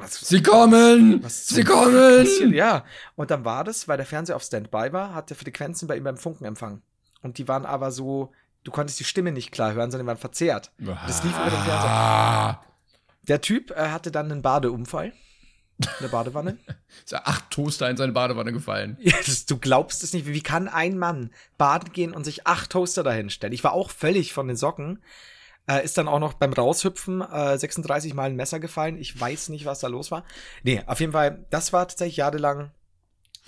Sie kommen! Was Sie kommen! passiert? Ja, und dann war das, weil der Fernseher auf Standby war, hat der Frequenzen bei ihm beim Funken empfangen. Und die waren aber so, du konntest die Stimme nicht klar hören, sondern die waren verzerrt. Das lief über den Fernseher. Ah. Der Typ äh, hatte dann einen Badeunfall in der Badewanne. Ist ja acht Toaster in seine Badewanne gefallen. Ja, das, du glaubst es nicht. Wie kann ein Mann baden gehen und sich acht Toaster dahin stellen? Ich war auch völlig von den Socken. Äh, ist dann auch noch beim Raushüpfen äh, 36 Mal ein Messer gefallen. Ich weiß nicht, was da los war. Nee, auf jeden Fall, das war tatsächlich jahrelang.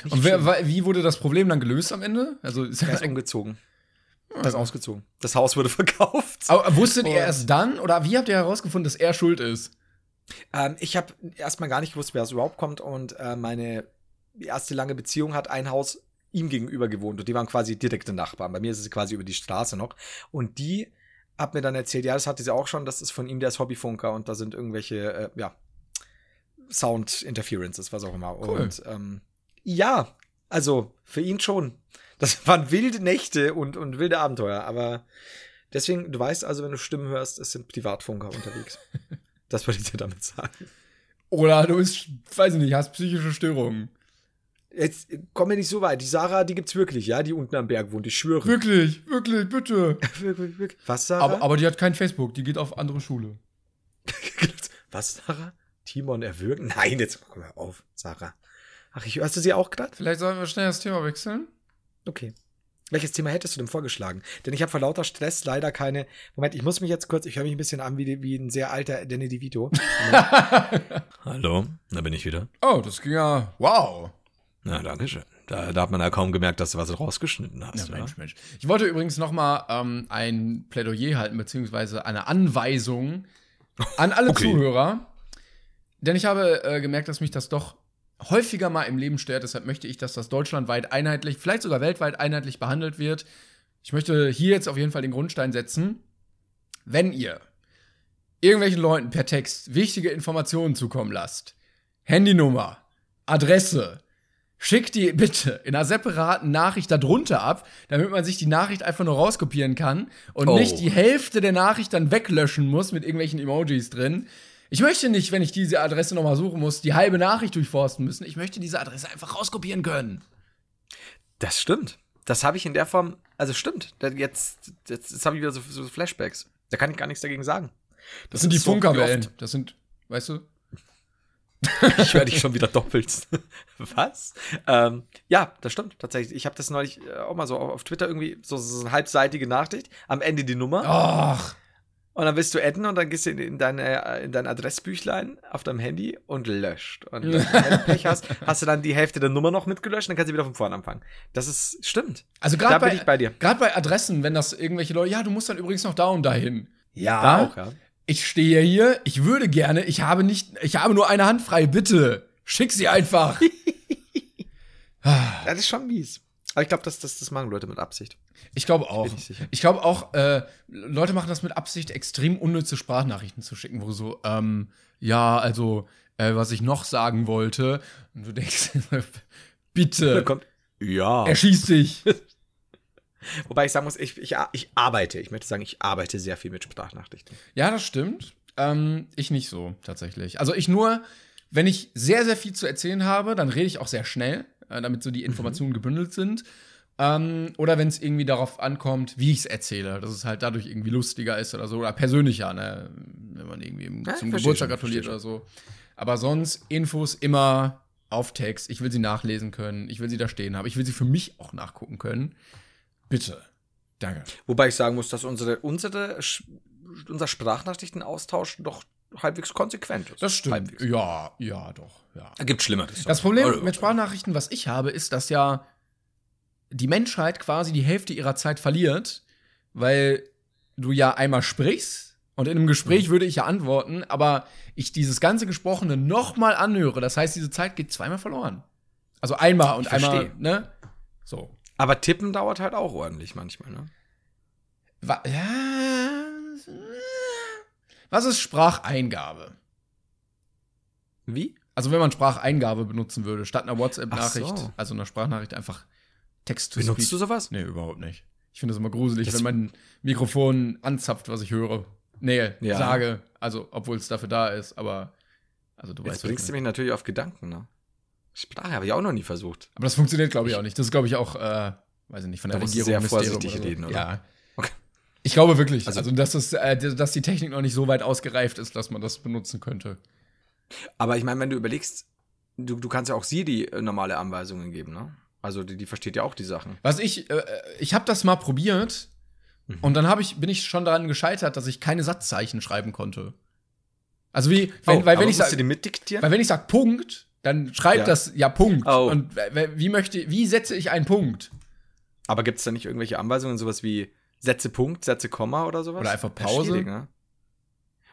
Und wer, wie wurde das Problem dann gelöst am Ende? Also, ist Er ist umgezogen. Er ist ausgezogen. Das Haus wurde verkauft. aber wusstet ihr Und- erst dann oder wie habt ihr herausgefunden, dass er schuld ist? Ähm, ich habe erstmal gar nicht gewusst, wer es überhaupt kommt. Und äh, meine erste lange Beziehung hat ein Haus ihm gegenüber gewohnt. Und die waren quasi direkte Nachbarn. Bei mir ist es quasi über die Straße noch. Und die hat mir dann erzählt, ja, das hatte sie auch schon, das ist von ihm, der ist Hobbyfunker. Und da sind irgendwelche, äh, ja, Sound Interferences, was auch immer. Cool. Und ähm, ja, also für ihn schon. Das waren wilde Nächte und, und wilde Abenteuer. Aber deswegen, du weißt also, wenn du Stimmen hörst, es sind Privatfunker unterwegs. Das wollte ich dir damit sagen. Oder du bist, weiß ich nicht, hast psychische Störungen. Jetzt äh, kommen wir nicht so weit. Die Sarah, die gibt's wirklich, ja, die unten am Berg wohnt, ich schwöre. Wirklich, wirklich, bitte. Wirklich, wirklich. Was, Sarah? Aber, aber die hat kein Facebook, die geht auf andere Schule. Was, Sarah? Timon erwürgen? Nein, jetzt komm mal auf, Sarah. Ach, ich, hörst du sie auch gerade? Vielleicht sollen wir schnell das Thema wechseln? Okay. Welches Thema hättest du denn vorgeschlagen? Denn ich habe vor lauter Stress leider keine. Moment, ich muss mich jetzt kurz, ich höre mich ein bisschen an wie, wie ein sehr alter Danny DeVito. Hallo, da bin ich wieder. Oh, das ging ja. Wow. Na, danke schön. Da, da hat man ja kaum gemerkt, dass du was rausgeschnitten Ja, hast, Mensch, Mensch. Ich wollte übrigens noch mal ähm, ein Plädoyer halten, beziehungsweise eine Anweisung an alle Okay. Zuhörer. Denn ich habe äh, gemerkt, dass mich das doch häufiger mal im Leben stört. Deshalb möchte ich, dass das deutschlandweit einheitlich, vielleicht sogar weltweit einheitlich behandelt wird. Ich möchte hier jetzt auf jeden Fall den Grundstein setzen. Wenn ihr irgendwelchen Leuten per Text wichtige Informationen zukommen lasst, Handynummer, Adresse, Schick die bitte in einer separaten Nachricht darunter ab, damit man sich die Nachricht einfach nur rauskopieren kann und Oh. nicht die Hälfte der Nachricht dann weglöschen muss mit irgendwelchen Emojis drin. Ich möchte nicht, wenn ich diese Adresse nochmal suchen muss, die halbe Nachricht durchforsten müssen. Ich möchte diese Adresse einfach rauskopieren können. Das stimmt. Das habe ich in der Form, also stimmt. Jetzt, jetzt, jetzt habe ich wieder so, so Flashbacks. Da kann ich gar nichts dagegen sagen. Das, sind die so Funkerwellen. wie Das sind, weißt du? Ich höre dich schon wieder doppelt. Was? Ähm, ja, das stimmt tatsächlich. Ich habe das neulich äh, auch mal so auf Twitter irgendwie so, so eine halbseitige Nachricht. Am Ende die Nummer. Ach, Und dann willst du adden und dann gehst du in, in, deine, in dein Adressbüchlein auf deinem Handy und löscht. Und wenn du Pech hast, hast du dann die Hälfte der Nummer noch mitgelöscht und dann kannst du wieder von vorne anfangen. Das ist, stimmt. also gerade bei, bei dir. Gerade bei Adressen, wenn das irgendwelche Leute, ja, du musst dann übrigens noch da und dahin. Ja, Da? auch, ja. Ich stehe hier, ich würde gerne, ich habe nicht, ich habe nur eine Hand frei, bitte. Schick sie einfach. Das ist schon mies. Aber ich glaube, das, das, das machen Leute mit Absicht. Ich glaube auch. Ich. Ich glaube auch, äh, Leute machen das mit Absicht, extrem unnütze Sprachnachrichten zu schicken, wo so, ähm, ja, also, äh, was ich noch sagen wollte, und du denkst, Da bitte, kommt, ja. erschieß dich. Wobei ich sagen muss, ich, ich, ich arbeite. Ich möchte sagen, ich arbeite sehr viel mit Sprachnachrichten. Ja, das stimmt. Ähm, ich nicht so, tatsächlich. Also ich nur, wenn ich sehr, sehr viel zu erzählen habe, dann rede ich auch sehr schnell, äh, damit so die Informationen gebündelt sind. Ähm, oder wenn es irgendwie darauf ankommt, wie ich es erzähle, dass es halt dadurch irgendwie lustiger ist oder so, oder persönlicher, ne? wenn man irgendwie Ja, zum Geburtstag schon, gratuliert oder so. Aber sonst Infos immer auf Text. Ich will sie nachlesen können, ich will sie da stehen haben, ich will sie für mich auch nachgucken können. Bitte. Danke. Wobei ich sagen muss, dass unsere, unsere, unser Sprachnachrichtenaustausch doch halbwegs konsequent ist. Das stimmt. Halbwegs. Ja, ja, doch, ja. Gibt Schlimmeres. Das Problem Also, mit Sprachnachrichten, was ich habe, ist, dass ja die Menschheit quasi die Hälfte ihrer Zeit verliert, weil du ja einmal sprichst und in einem Mhm. Gespräch würde ich ja antworten, aber ich dieses ganze Gesprochene nochmal anhöre. Das heißt, diese Zeit geht zweimal verloren. Also einmal und einmal, verstehe. ne? So. Aber tippen dauert halt auch ordentlich manchmal, ne? Wa ja. Was ist Spracheingabe? Wie? Also wenn man Spracheingabe benutzen würde, statt einer WhatsApp-Nachricht, Ach so. also einer Sprachnachricht einfach Text to Benutzt speech. du sowas? Nee, überhaupt nicht. Ich finde es immer gruselig, Das- wenn mein Mikrofon anzapft, was ich höre. Nee, Ja. sage. Also, obwohl es dafür da ist, aber. Also, du Jetzt weißt bringst du ich mich natürlich auf Gedanken, ne? Sprache habe ich auch noch nie versucht. Aber das funktioniert, glaube ich, auch nicht. Das ist, glaube ich, auch, äh, weiß ich nicht, von der Da Regierung. sehr vorsichtig oder so. reden, oder? Ja. Okay. Ich glaube wirklich. Also, Also- dass, es, äh, dass die Technik noch nicht so weit ausgereift ist, dass man das benutzen könnte. Aber ich meine, wenn du überlegst, du, du kannst ja auch sie die äh, normale Anweisungen geben, ne? Also die, die versteht ja auch die Sachen. Was ich, äh, ich habe das mal probiert Mhm. und dann ich, bin ich schon daran gescheitert, dass ich keine Satzzeichen schreiben konnte. Also wie, wenn, Oh, weil wenn ich sag, die mitdiktieren? weil wenn ich sag Punkt, dann schreibt Ja. das ja Punkt. Oh. Und wie möchte, wie setze ich einen Punkt? Aber gibt es da nicht irgendwelche Anweisungen, sowas wie Sätze Punkt, Sätze Komma oder sowas? Oder einfach Pause? ne?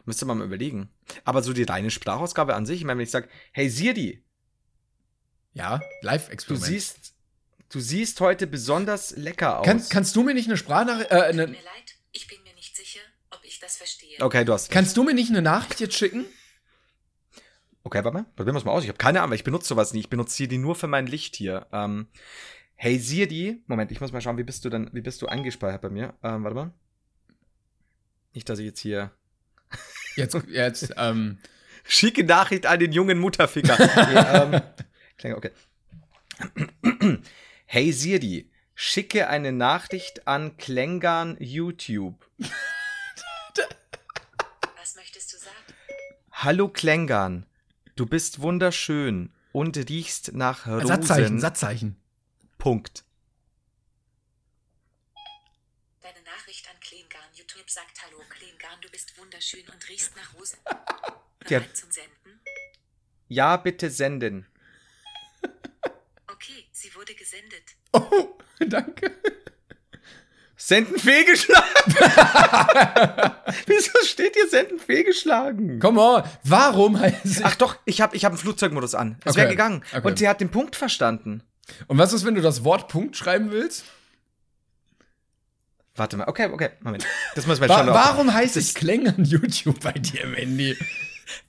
Müsste man mal überlegen. Aber so die reine Sprachausgabe an sich, ich meine, wenn ich sage, hey Siri, Ja, du Live-Experiment. siehst, du siehst heute besonders lecker aus. Kann, kannst du mir nicht eine Sprachnachricht, äh, Tut eine, mir leid, ich bin mir nicht sicher, ob ich das verstehe. okay, du hast. kannst du mir nicht eine Nachricht jetzt schicken? Okay, warte mal, probieren wir es mal aus. Ich habe keine Ahnung, ich benutze sowas nie. Ich benutze Siri nur für mein Licht hier. Ähm, hey Siri, Moment, ich muss mal schauen, wie bist du denn, wie bist du angespeichert bei mir? Ähm, warte mal. Nicht, dass ich jetzt hier Jetzt, jetzt, ähm, schicke Nachricht an den jungen Mutterficker. ähm, Klinge, okay. Hey Siri, schicke eine Nachricht an Klängern YouTube. Was möchtest du sagen? Hallo Klängern, du bist wunderschön und riechst nach Rosen. Satzzeichen, Satzzeichen. Punkt. Deine Nachricht an Klingarn. YouTube sagt Hallo Klingarn, du bist wunderschön und riechst nach Rosen. Ja. Bereit zum Senden? Ja, bitte senden. Okay, sie wurde gesendet. Oh, danke. Senden fehlgeschlagen. Wieso steht hier Senden fehlgeschlagen? Come on, warum heißt. Ach doch, ich habe ich hab einen Flugzeugmodus an. Es Okay, wäre gegangen. okay. Und sie hat den Punkt verstanden. Und was ist, wenn du das Wort Punkt schreiben willst? Warte mal, okay, okay, Moment. Das muss man Wa schon warum heißt Das- ich Klängern YouTube bei dir im Handy?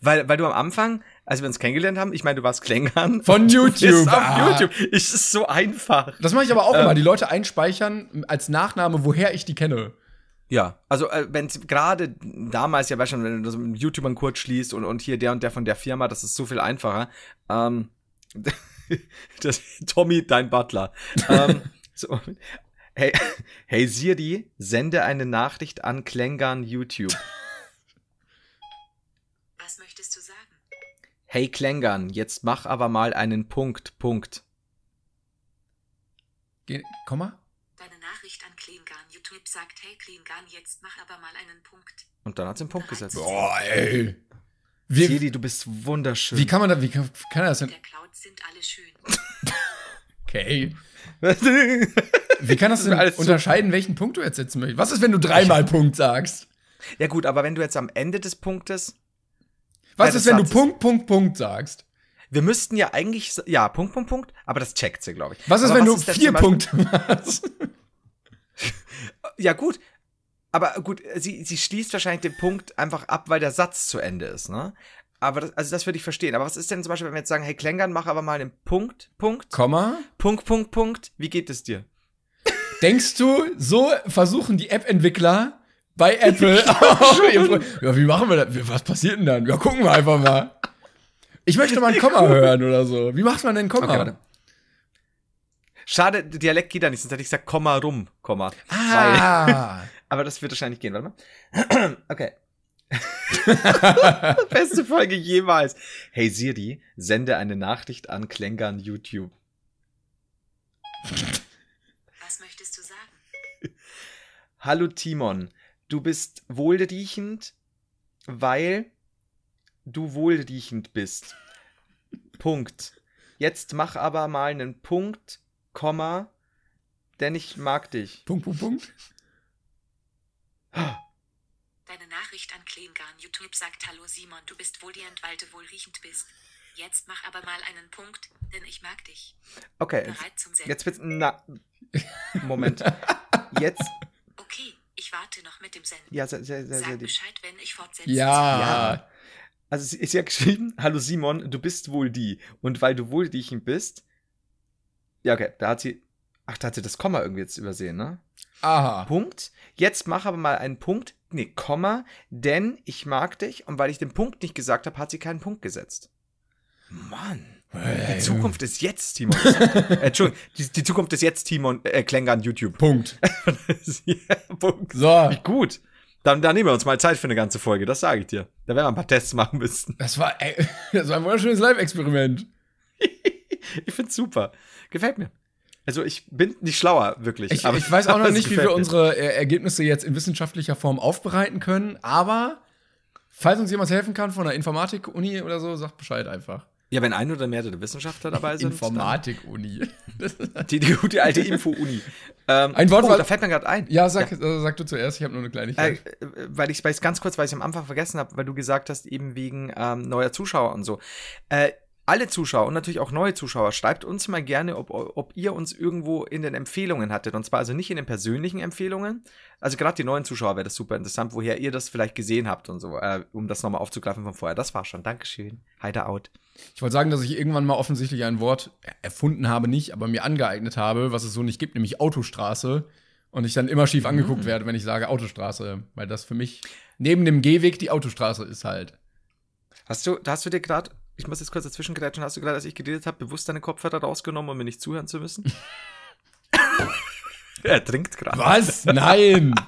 Weil, weil du am Anfang als wir uns kennengelernt haben? Ich meine, du warst Klängern. Von YouTube. auf Ah. YouTube. Es ist so einfach. Das mache ich aber auch Ähm. immer. Die Leute einspeichern als Nachname, woher ich die kenne. Ja, also äh, wenn gerade damals, ja, weißt du, wenn du so mit YouTubern kurz schließt und, und hier der und der von der Firma, das ist so viel einfacher. Ähm, das, Tommy, dein Butler. ähm, so, hey, hey Siri, sende eine Nachricht an Klängern YouTube. Was möchtest du sagen? Hey Klängern, jetzt mach aber mal einen Punkt, Punkt. Ge Komma? Deine Nachricht an Klingan. YouTube sagt, hey Klingan, jetzt mach aber mal einen Punkt. Und dann hat sie einen Punkt gesetzt. Boah, ey. Wie, Siri, du bist wunderschön. wie kann man da, wie kann, kann er das In denn? der Cloud sind alle schön. Okay. Wie kann das Das denn alles unterscheiden, welchen Punkt du jetzt setzen möchtest? Was ist, wenn du dreimal Punkt sagst? ja gut, aber wenn du jetzt am Ende des Punktes Was ist, wenn du. Punkt, Punkt, Punkt sagst? Wir müssten ja eigentlich, ja, Punkt, Punkt, Punkt, aber das checkt sie, glaube ich. Was ist, aber wenn du denn vier Punkte machst? Ja, gut. Aber gut, sie, sie schließt wahrscheinlich den Punkt einfach ab, weil der Satz zu Ende ist, ne? Aber das, also das würde ich verstehen. Aber was ist denn zum Beispiel, wenn wir jetzt sagen, hey Klängern, mach aber mal einen Punkt, Punkt, Komma? Punkt, Punkt, Punkt. Wie geht es dir? Denkst du, so versuchen die App-Entwickler bei Apple Pro- Ja, wie machen wir das? Was passiert denn dann? Ja, gucken wir einfach mal. Ich möchte mal ein Komma hören oder so. Wie macht man denn ein Komma? Okay, warte. Schade, der Dialekt geht da nicht, sonst hätte ich gesagt, Komma rum, Komma. Weil, Ah. aber das wird wahrscheinlich gehen, warte mal. okay. Beste Folge jemals. Hey Siri, sende eine Nachricht an Klängern YouTube. Was möchtest du sagen? Hallo Timon, du bist wohlriechend, weil du wohlriechend bist. Punkt. Jetzt mach aber mal einen Punkt, Komma, denn ich mag dich. Punkt, Punkt, Punkt. Deine Nachricht an Klingan. YouTube sagt, hallo Simon, du bist wohlriechend, weil du wohlriechend bist. Jetzt mach aber mal einen Punkt, denn ich mag dich. Okay, Bereit zum Senden. jetzt wird's. Na. Moment. Jetzt. Ich warte noch mit dem Senden. Ja, sehr, sehr, sehr, sehr Sag. Bescheid, wenn ich fortsetze. Ja. Ja. Also sie ist ja geschrieben, hallo Simon, du bist wohl die. Und weil du wohlriechend bist. Ja, okay, da hat sie. Ach, da hat sie das Komma irgendwie jetzt übersehen, ne? Aha. Punkt. Jetzt mach aber mal einen Punkt. Nee, Komma, denn ich mag dich. Und weil ich den Punkt nicht gesagt habe, hat sie keinen Punkt gesetzt. Mann. Die Zukunft ist jetzt, Timon. äh, Entschuldigung, die, die Zukunft ist jetzt, Timon, äh, Klängern YouTube. Punkt. ja, Punkt. So. Wie gut. Dann, dann nehmen wir uns mal Zeit für eine ganze Folge, das sage ich dir. Da werden wir ein paar Tests machen müssen. Das war, ey, das war ein wunderschönes Live-Experiment. Ich find's super. Gefällt mir. Also ich bin nicht schlauer, wirklich. Ich, aber- ich weiß auch noch nicht, wie wir mir. unsere äh, Ergebnisse jetzt in wissenschaftlicher Form aufbereiten können, aber falls uns jemand helfen kann von der Informatik-Uni oder so, sagt Bescheid einfach. Ja, wenn ein oder mehrere Wissenschaftler dabei sind. Informatik-Uni. Die, die gute alte Info-Uni. ähm, Ein Wort, oh, da fällt mir gerade ein. Ja, sag, äh, sag du zuerst, ich habe nur eine Äh, Kleinigkeit. äh, weil ich weiß ganz kurz, weil ich am Anfang vergessen habe, weil du gesagt hast, eben wegen ähm, neuer Zuschauer und so. Äh, alle Zuschauer und natürlich auch neue Zuschauer, schreibt uns mal gerne, ob, ob ihr uns irgendwo in den Empfehlungen hattet. Und zwar also nicht in den persönlichen Empfehlungen. Also gerade die neuen Zuschauer wäre das super interessant, woher ihr das vielleicht gesehen habt und so, äh, um das nochmal aufzugreifen von vorher. Das war schon. Dankeschön. Heider out. Ich wollte sagen, dass ich irgendwann mal offensichtlich ein Wort erfunden habe, nicht, aber mir angeeignet habe, was es so nicht gibt, nämlich Autostraße. Und ich dann immer schief angeguckt werde, wenn ich sage Autostraße, weil das für mich neben dem Gehweg die Autostraße ist halt. Hast du, hast du dir gerade, ich muss jetzt kurz dazwischen grätschen, hast du gerade, als ich geredet habe, bewusst deine Kopfhörer rausgenommen, um mir nicht zuhören zu müssen? er trinkt gerade. Was? Nein!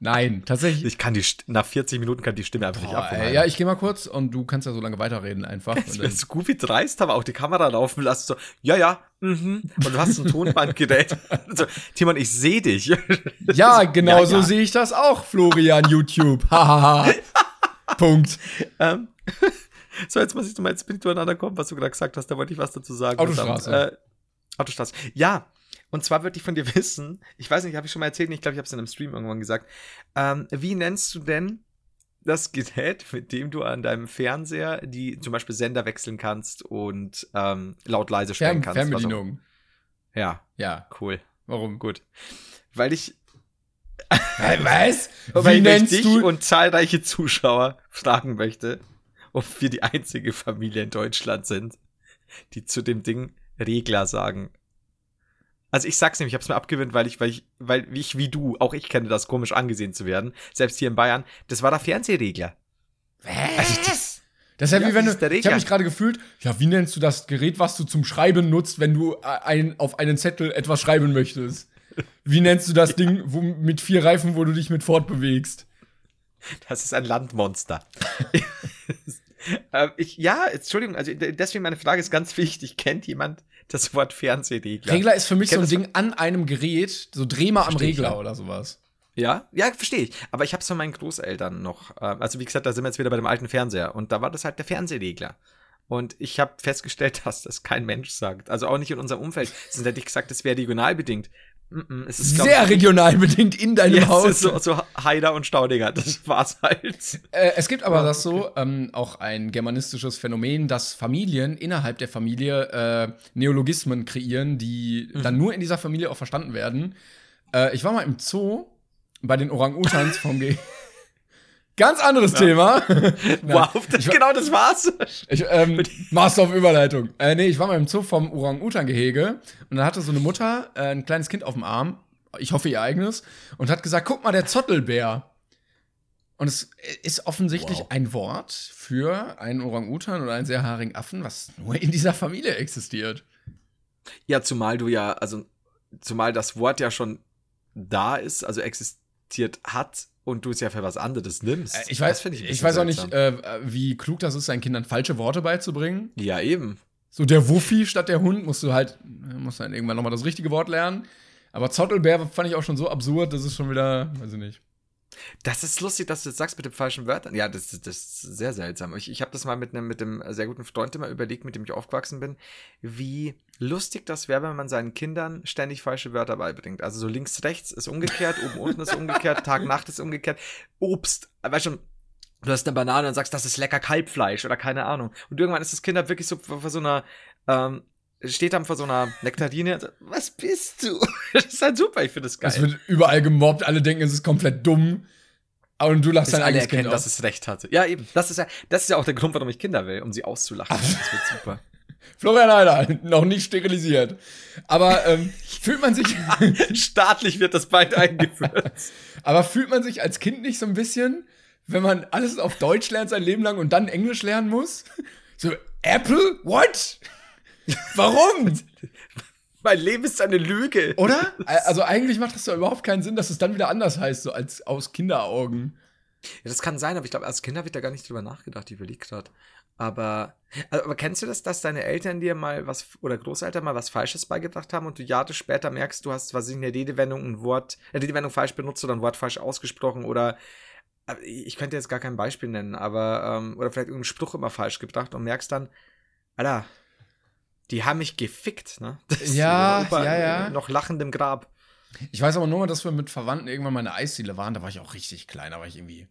Nein, tatsächlich. Ich kann die, nach 40 Minuten kann die Stimme einfach nicht Boah, abholen. ey, ja, ich gehe mal kurz und du kannst ja so lange weiterreden einfach. So gut wie dreist, aber auch die Kamera laufen lassen. So, ja, ja, mhm. Und du hast ein Tonbandgerät. so, Timon, ich sehe dich. ja, genau ja, so ja. sehe ich das auch, Florian YouTube. Hahaha. Punkt. ähm, so, jetzt muss ich mal ins Bild durcheinander kommen, was du gerade gesagt hast. Da wollte ich was dazu sagen. Autostraße. Äh, Autostraße. Ja. Und zwar würde ich von dir wissen, ich weiß nicht, habe ich schon mal erzählt, ich glaube, ich habe es in einem Stream irgendwann gesagt. Ähm, wie nennst du denn das Gerät, mit dem du an deinem Fernseher die zum Beispiel Sender wechseln kannst und ähm, laut leise stellen kannst? Fernbedienung. Was auch- Ja, Ja, cool. warum? Gut. Weil ich, Was? weil Wie ich nennst dich du? und zahlreiche Zuschauer fragen möchte, ob wir die einzige Familie in Deutschland sind, die zu dem Ding Regler sagen. Also ich sag's nämlich, ich hab's mir abgewöhnt, weil ich, weil ich, weil ich wie du, auch ich kenne das, komisch angesehen zu werden, selbst hier in Bayern, das war der Fernsehregler. Also das, das ist ja, Ja, wie wenn das du. Ich habe mich gerade gefühlt, ja, wie nennst du das Gerät, was du zum Schreiben nutzt, wenn du ein, auf einen Zettel etwas schreiben möchtest? Wie nennst du das Ding wo, mit vier Reifen, wo du dich mit fortbewegst? Das ist ein Landmonster. ähm, ich, ja, Entschuldigung, also deswegen meine Frage ist ganz wichtig. Kennt jemand das Wort Fernsehregler? Regler ist für mich Kennt so ein Ding an einem Gerät, so dreh mal am ich, Regler ja. oder sowas. Ja, ja, verstehe ich. Aber ich habe es von meinen Großeltern noch. ähm, Also wie gesagt, da sind wir jetzt wieder bei dem alten Fernseher. Und da war das halt der Fernsehregler. Und ich habe festgestellt, dass das kein Mensch sagt. Also auch nicht in unserem Umfeld. Sonst hätte ich gesagt, das wäre regional bedingt. Mm es ist, Sehr ich, regional bedingt in deinem Ja, es Haus. ist so, so Haider und Staudinger. Das war's halt. Äh, es gibt aber das so, ähm, auch ein germanistisches Phänomen, dass Familien innerhalb der Familie äh, Neologismen kreieren, die dann nur in dieser Familie auch verstanden werden. Äh, ich war mal im Zoo bei den Orang-Utans vom G. Ganz anderes Thema. Wow, das, ich- genau das war's. Ich, ähm, Master auf Überleitung. Äh, nee, ich war mal im Zoo vom Orang-Utan-Gehege und da hatte so eine Mutter äh, ein kleines Kind auf dem Arm, ich hoffe ihr eigenes, und hat gesagt, guck mal, der Zottelbär. Und es ist offensichtlich ein Wort für einen Orang-Utan oder einen sehr haarigen Affen, was nur in dieser Familie existiert. Ja, zumal du ja, also zumal das Wort ja schon da ist, also existiert hat und du es ja für was anderes nimmst. Äh, ich weiß, ich, bisschen weiß auch nicht, äh, wie klug das ist, seinen Kindern falsche Worte beizubringen. ja, eben. So der Wuffi statt der Hund musst du halt, musst dann irgendwann nochmal das richtige Wort lernen. Aber Zottelbär fand ich auch schon so absurd, das ist schon wieder, weiß ich nicht. Das ist lustig, dass du das sagst mit den falschen Wörtern. Ja, das, das ist sehr seltsam. Ich, ich habe das mal mit einem mit einem sehr guten Freund immer überlegt, mit dem ich aufgewachsen bin, wie lustig das wäre, wenn man seinen Kindern ständig falsche Wörter beibringt. Also so links, rechts ist umgekehrt, oben, unten ist umgekehrt, Tag, Nacht ist umgekehrt. Obst, weißt schon, du hast eine Banane und sagst, das ist lecker Kalbfleisch oder keine Ahnung. Und irgendwann ist das Kind halt wirklich so vor vor so einer, ähm, steht dann vor so einer Nektarine und sagt, was bist du? Das ist halt super, ich finde das geil. Es wird überall gemobbt, alle denken, es ist komplett dumm. Und du lachst bis dein alle eigenes Kind erkennen, dass es recht hatte. Ja, eben. Das ist ja, das ist ja auch der Grund, warum ich Kinder will, um sie auszulachen. Das wird super. Florian Heider, noch nicht sterilisiert. Aber ähm, fühlt man sich, Staatlich wird das bald eingeführt. aber fühlt man sich als Kind nicht so ein bisschen, wenn man alles auf Deutsch lernt sein Leben lang und dann Englisch lernen muss? So, Apple? What? Warum? mein Leben ist eine Lüge. Oder? Also eigentlich macht das doch überhaupt keinen Sinn, dass es dann wieder anders heißt, so als aus Kinderaugen. Ja, das kann sein, aber ich glaube, als Kinder wird da gar nicht drüber nachgedacht. Überlege gerade. Aber, also, aber kennst du das, dass deine Eltern dir mal was oder Großeltern mal was Falsches beigebracht haben und du Jahre später merkst, du hast, was ich, in der Redewendung ein Wort, eine Redewendung falsch benutzt oder ein Wort falsch ausgesprochen oder ich könnte jetzt gar kein Beispiel nennen, aber ähm, oder vielleicht irgendeinen Spruch immer falsch gebracht und merkst dann, Alter, die haben mich gefickt, ne? Das Ja, ja, ja. Noch lachend im Grab. Ich weiß aber nur mal, dass wir mit Verwandten irgendwann mal in der Eisdiele waren. Da war ich auch richtig klein, da war ich irgendwie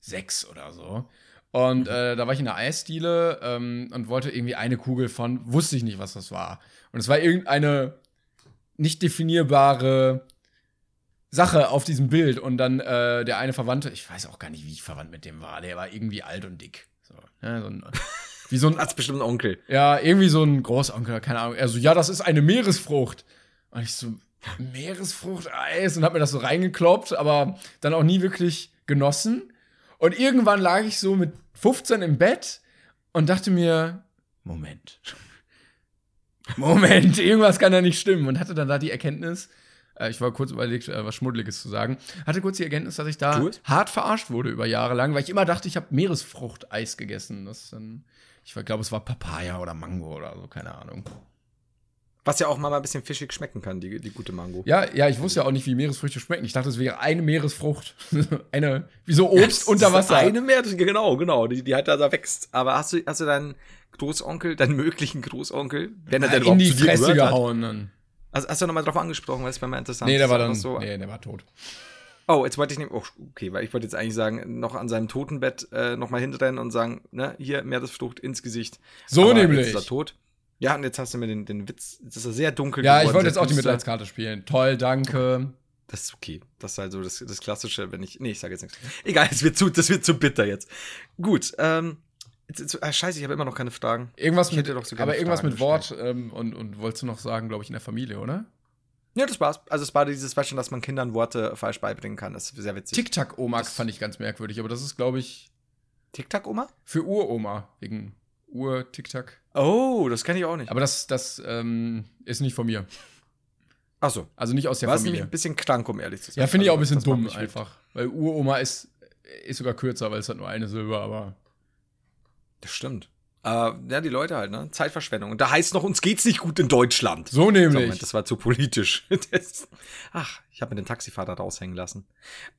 sechs oder so. Und äh, da war ich in der Eisdiele ähm, und wollte irgendwie eine Kugel von, wusste ich nicht, was das war. Und es war irgendeine nicht definierbare Sache auf diesem Bild. Und dann äh, der eine Verwandte, ich weiß auch gar nicht, wie ich verwandt mit dem war, der war irgendwie alt und dick. So, ne, so ein, wie so ein Hat's bestimmt einen Onkel. ja, irgendwie so ein Großonkel, keine Ahnung. Er so, ja, das ist eine Meeresfrucht. Und ich so, Meeresfrucht, Eis, und hab mir das so reingekloppt, aber dann auch nie wirklich genossen. Und irgendwann lag ich so mit 15 im Bett und dachte mir, Moment. Moment, irgendwas kann da nicht stimmen. Und hatte dann da die Erkenntnis, äh, ich war kurz überlegt, äh, was Schmuddeliges zu sagen, hatte kurz die Erkenntnis, dass ich da hart verarscht wurde über Jahre lang, weil ich immer dachte, ich habe Meeresfrucht-Eis gegessen. Das ist dann, ich glaube, es war Papaya oder Mango oder so, keine Ahnung. Was ja auch mal ein bisschen fischig schmecken kann, die, die gute Mango. Ja, ja, ich wusste ja auch nicht, wie Meeresfrüchte schmecken. Ich dachte, es wäre eine Meeresfrucht. eine, wie so Obst unter Wasser. Eine mehr, genau, genau, die, die halt da, da wächst. Aber hast du, hast du deinen Großonkel, deinen möglichen Großonkel, wenn er denn in die Fresse gehört hat? gehauen dann. Also, hast du nochmal drauf angesprochen, weil es bei mir interessant Nee, der ist, war dann, so. nee, der war tot. Oh, jetzt wollte ich nehmen, oh, okay, weil ich wollte jetzt eigentlich sagen, noch an seinem Totenbett äh, nochmal hinrennen und sagen, ne, hier, Meeresfrucht ins Gesicht. So Aber nämlich. Jetzt ist er tot. Ja, und jetzt hast du mir den, den Witz, jetzt ist er sehr dunkel Ja, ich geworden, wollte jetzt auch die. Mitleidskarte spielen. Toll, danke. Das ist okay. Das ist halt so das, das Klassische, wenn ich. Nee, ich sage jetzt nichts. Egal, es wird zu, das wird zu bitter jetzt. Gut, ähm, Jetzt- jetzt- ah, Scheiße, ich habe immer noch keine Fragen. Irgendwas Ich mit, aber irgendwas Fragen mit Wort ähm, und, und wolltest du noch sagen, glaube ich, in der Familie, oder? Ja, das war's. Also es war dieses Beispiel, dass man Kindern Worte falsch beibringen kann. Das ist sehr witzig. Tic-Tac-Oma fand ich ganz merkwürdig, aber das ist, glaube ich, Tic-Tac-Oma? für Uroma, wegen Ur-Tic-Tac. Oh, das kenne ich auch nicht. Aber das, das ähm, ist nicht von mir. Ach so. Also nicht aus der War es nämlich Familie. ein bisschen krank, um ehrlich zu sein. Ja, finde ich auch ein Also, bisschen dumm einfach. Weil Uroma ist, ist sogar kürzer, weil es hat nur eine Silbe, aber. Das stimmt. Äh, ja, die Leute halt, ne? Zeitverschwendung. Und da heißt noch, uns geht's nicht gut in Deutschland. So So, nämlich. Moment, das war zu politisch. Das, ach, ich habe mir den Taxifahrer raushängen lassen.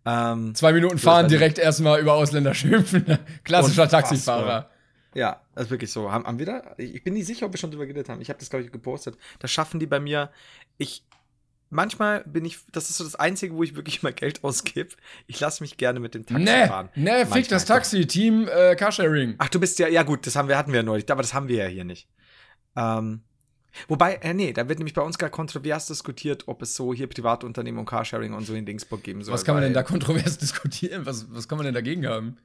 Ähm, Zwei Minuten So, fahren, direkt erstmal über Ausländer schimpfen. Klassischer. Taxifahrer. ja, das ist wirklich so. Haben, haben wir da? Ich ich bin nicht sicher, ob wir schon drüber geredet haben. Ich habe das, glaube ich, gepostet. Das schaffen die bei mir. Ich. Manchmal bin ich, das ist so das Einzige, wo ich wirklich mal Geld ausgebe. Ich lasse mich gerne mit dem Taxi Nee, fahren. nee, fick Manchmal das doch. Taxi, Team äh, Carsharing. Ach, du bist ja, ja gut, das haben wir, hatten wir ja neulich, aber das haben wir ja hier nicht. Ähm, wobei, äh, nee, da wird nämlich bei uns gerade kontrovers diskutiert, ob es so hier Privatunternehmen und Carsharing und so in Dingsburg geben soll. Was kann man denn da kontrovers diskutieren? Was, was kann man denn dagegen haben?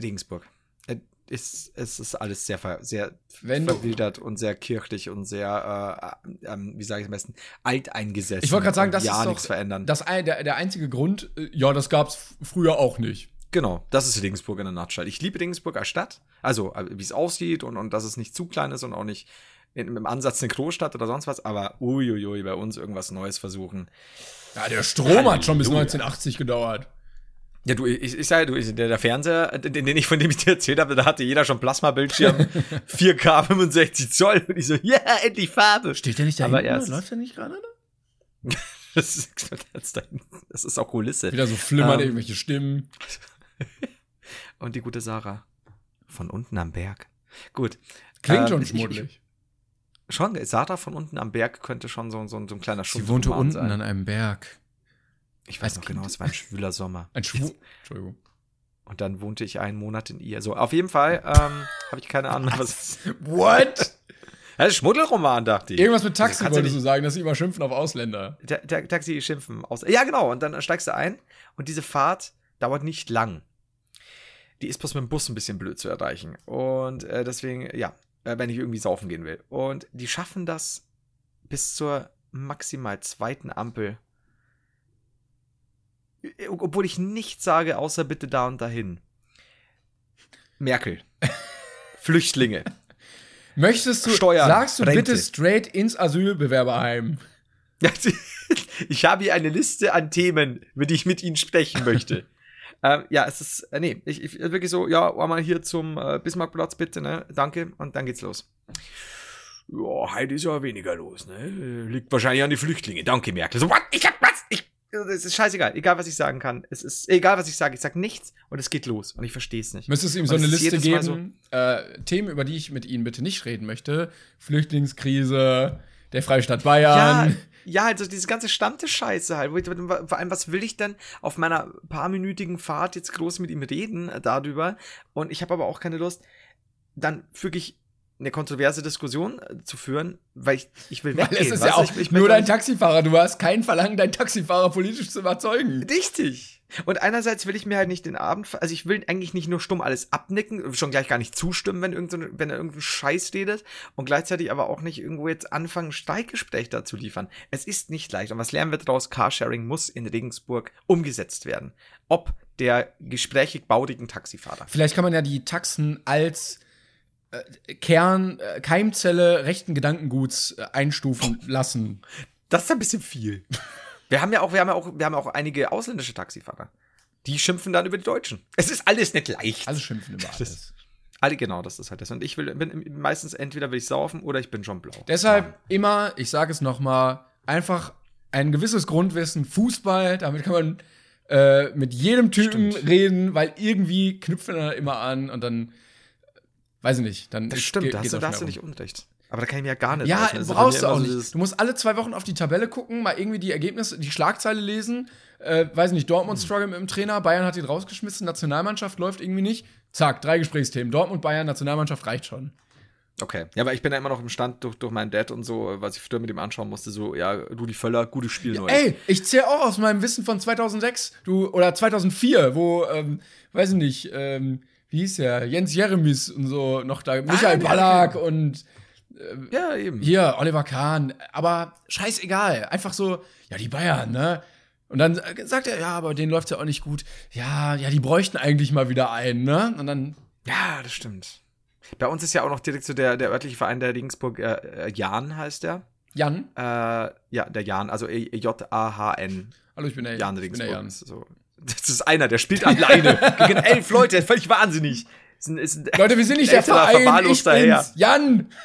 Regensburg. Äh, ist, es ist alles sehr, ver, sehr Wenn verwildert und sehr kirchlich und sehr, äh, ähm, wie sage ich am besten, alteingesessen. Ich wollte gerade sagen, das ja ist nichts verändern. Das der, der einzige Grund, äh, ja, das gab's f- früher auch nicht. Genau, das ist Regensburg in der Nutshell. Ich liebe Regensburg als Stadt, also äh, wie es aussieht und, und dass es nicht zu klein ist und auch nicht in, im Ansatz eine Großstadt oder sonst was, aber uiuiui, bei uns irgendwas Neues versuchen. Ja, der Strom hat schon bis Halleluja. 1980 gedauert. Ja, du, ich, ich sage, du, ich- der, der Fernseher, den, den ich von dem ich dir erzählt habe, da hatte jeder schon Plasmabildschirm, 4K 65 Zoll und ich so, ja, endlich Farbe. Steht der nicht da Aber hinten? Läuft der nicht gerade da? Das ist, das ist auch Kulisse. Wieder so flimmern Ähm, irgendwelche Stimmen. Und die gute Sarah. Von unten am Berg. Gut. Klingt ähm, schon schmuddelig. Schon, Sarah von unten am Berg könnte schon so, so, so ein kleiner Sie wohnte unten sein. an einem Berg. Ich weiß noch genau, Kind. es war ein schwüler Sommer. Ein Schwur. Entschuldigung. Und dann wohnte ich einen Monat in ihr. So, auf jeden Fall ähm, habe ich keine Ahnung, was. What? Das ist Schmuddelroman, dachte ich. Irgendwas mit Taxi Also du wolltest du nicht- sagen, dass sie immer schimpfen auf Ausländer. Der, der Taxi schimpfen aus. Ja, genau. Und dann steigst du ein und diese Fahrt dauert nicht lang. Die ist bloß mit dem Bus ein bisschen blöd zu erreichen. Und äh, deswegen, ja, äh, wenn ich irgendwie saufen gehen will. Und die schaffen das bis zur maximal zweiten Ampel. Äh, Obwohl ich nichts sage, außer bitte da und dahin. Merkel. Flüchtlinge. Möchtest du, Steuern, sagst du Rente. bitte straight ins Asylbewerberheim? Ich habe hier eine Liste an Themen, über die ich mit Ihnen sprechen möchte. ähm, ja, es ist, äh, nee, ich, ich wirklich so, ja, einmal hier zum äh, Bismarckplatz bitte, ne, danke, und dann geht's los. Ja, heute ist ja weniger los, ne, liegt wahrscheinlich an die Flüchtlinge, danke Merkel. So, what, ich hab was, es ist scheißegal, egal was ich sagen kann, es ist, egal was ich sage, ich sag nichts und es geht los und ich verstehe es nicht. Müsstest du ihm so eine es ist Liste geben, äh, Themen, über die ich mit Ihnen bitte nicht reden möchte? Flüchtlingskrise, der Freistaat Bayern. Ja, ja, also diese ganze Stammtisch-Scheiße halt. Vor allem, was will ich denn auf meiner paarminütigen Fahrt jetzt groß mit ihm reden äh, darüber? Und ich habe aber auch keine Lust, dann wirklich eine kontroverse Diskussion äh, zu führen, weil ich, ich will Weil weggehen. es ist ja auch ich, ich nur dein Taxifahrer. Du hast kein Verlangen, deinen Taxifahrer politisch zu überzeugen. Richtig. Und einerseits will ich mir halt nicht den Abend, also ich will eigentlich nicht nur stumm alles abnicken, schon gleich gar nicht zustimmen, wenn, irgend so, wenn er irgendeinen Scheiß redet und gleichzeitig aber auch nicht irgendwo jetzt anfangen, Streikgespräch da zu liefern. Es ist nicht leicht. Und was lernen wir daraus? Carsharing muss in Regensburg umgesetzt werden. Ob der gesprächig baurigen Taxifahrer. Vielleicht kann man ja die Taxen als Kern, äh, Keimzelle rechten Gedankenguts äh, einstufen lassen. Das ist ein bisschen viel. Wir haben ja auch, wir haben ja auch, wir haben auch einige ausländische Taxifahrer. Die schimpfen dann über die Deutschen. Es ist alles nicht leicht. Alle schimpfen über alles. Alle, genau, das ist halt das. Und ich will, bin meistens entweder will ich saufen oder ich bin schon blau. Deshalb Mann. immer, ich sage es noch mal, einfach ein gewisses Grundwissen Fußball. Damit kann man äh, mit jedem Typen Stimmt. reden, weil irgendwie knüpfen er immer an und dann, äh, weiß ich nicht, dann Das stimmt, da hast du, da hast du nicht unrecht. Aber da kann ich mir ja gar nicht Ja, ist brauchst du auch nicht. Du musst alle zwei Wochen auf die Tabelle gucken, mal irgendwie die Ergebnisse, die Schlagzeile lesen. Äh, weiß nicht, Dortmund Hm. struggle mit dem Trainer, Bayern hat ihn rausgeschmissen, Nationalmannschaft läuft irgendwie nicht. Zack, drei Gesprächsthemen. Dortmund, Bayern, Nationalmannschaft reicht schon. Okay. Ja, aber ich bin ja immer noch im Stand durch, durch meinen Dad und so, was ich früher mit ihm anschauen musste, so, ja, Rudi Völler, gutes Spiel neu. Ey, ich zähle auch aus meinem Wissen von 2006 du, oder 2004, wo, ähm, weiß ich nicht, ähm, wie hieß der? Jens Jeremies und so noch da. Michael ja, Ballack und Ja, eben. hier Oliver Kahn. Aber scheißegal. Einfach so, ja, die Bayern, ne? Und dann äh, sagt er, ja, aber denen läuft's ja auch nicht gut. Ja, ja, die bräuchten eigentlich mal wieder einen, ne? Und dann, Ja, das stimmt. Bei uns ist ja auch noch direkt so der, der örtliche Verein der Regensburg, äh, äh, Jan heißt der. Jan. Äh, ja, der Jan, also E- J-A-H-N. Hallo, ich bin der Jan ich bin der Regensburg. Jan. So. Das ist einer, der spielt alleine gegen elf Leute, völlig wahnsinnig. Ist ein, ist ein Leute, wir sind nicht der Verein, ich bin's. Jan!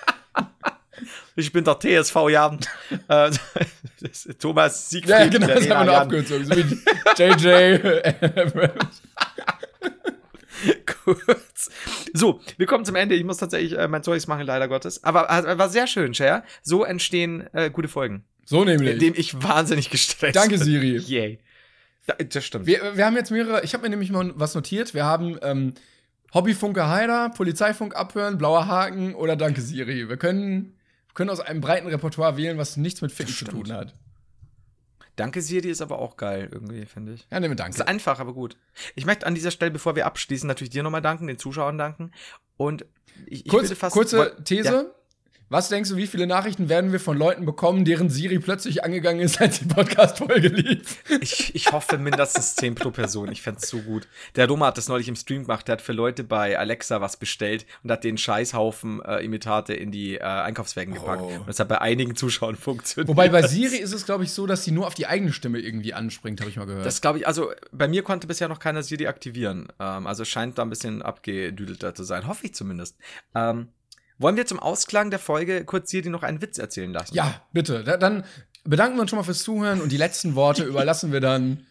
Ich bin der TSV Jan. Äh, Thomas Siegfried. Ja, genau, das haben wir nur. So wie JJ. kurz. So, wir kommen zum Ende. Ich muss tatsächlich äh, mein Zeugs machen, leider Gottes. Aber äh, war sehr schön, Cher. So entstehen äh, gute Folgen. so nämlich. Indem ich wahnsinnig gestresst Danke. Siri. Yay. Da, das stimmt. Wir, wir haben jetzt mehrere, ich habe mir nämlich mal was notiert. Wir haben ähm, Hobbyfunke Heider, Polizeifunk abhören, blauer Haken oder Danke Siri. Wir können, wir können aus einem breiten Repertoire wählen, was nichts mit Ficken zu tun hat. Danke, Siri ist aber auch geil, irgendwie, finde ich. Ja, nehmen wir Danke. Ist einfach, aber gut. Ich möchte an dieser Stelle, bevor wir abschließen, natürlich dir nochmal danken, den Zuschauern danken. Und ich, ich Kurz, würde fast. kurze These. Ja. Was denkst du, wie viele Nachrichten werden wir von Leuten bekommen, deren Siri plötzlich angegangen ist, als die Podcast-Folge lief? Ich, ich hoffe mindestens 10 pro Person. Ich fänd's so gut. Der Roma hat das neulich im Stream gemacht. Der hat für Leute bei Alexa was bestellt und hat den Scheißhaufen äh, Imitate in die äh, Einkaufswägen gepackt. Oh. Und das hat bei einigen Zuschauern funktioniert. Wobei bei Siri ist es, glaube ich, so, dass sie nur auf die eigene Stimme irgendwie anspringt, habe ich mal gehört. Das glaube ich, also bei mir konnte bisher noch keiner Siri aktivieren. Ähm, also es scheint da ein bisschen abgedüdelter zu sein. Hoffe ich zumindest. Ähm, wollen wir zum Ausklang der Folge kurz Siri noch einen Witz erzählen lassen? ja, bitte. Da, dann bedanken wir uns schon mal fürs Zuhören und die letzten Worte überlassen wir dann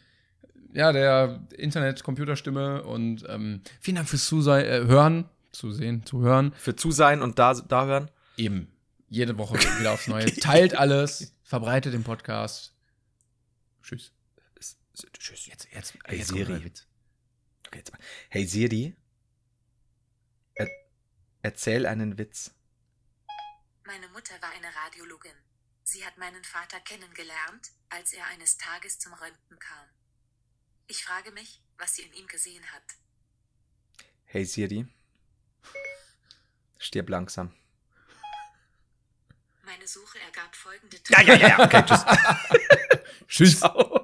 ja, der Internet-Computerstimme und ähm, vielen Dank fürs Zusei äh, Hören, Zusehen, Zuhören. Für Zusein und da, da hören. Eben. Jede Woche wieder aufs Neue. Teilt alles, verbreitet den Podcast. Tschüss. Tschüss. Jetzt, jetzt, Hey, jetzt Siri. Okay, jetzt. Hey Siri, erzähl einen Witz. Meine Mutter war eine Radiologin. Sie hat meinen Vater kennengelernt, als er eines Tages zum Röntgen kam. Ich frage mich, was sie in ihm gesehen hat. Hey Siri, stirb langsam. Meine Suche ergab folgende Ja, ja, ja, ja. Okay, tschüss. Tschüss. Ciao.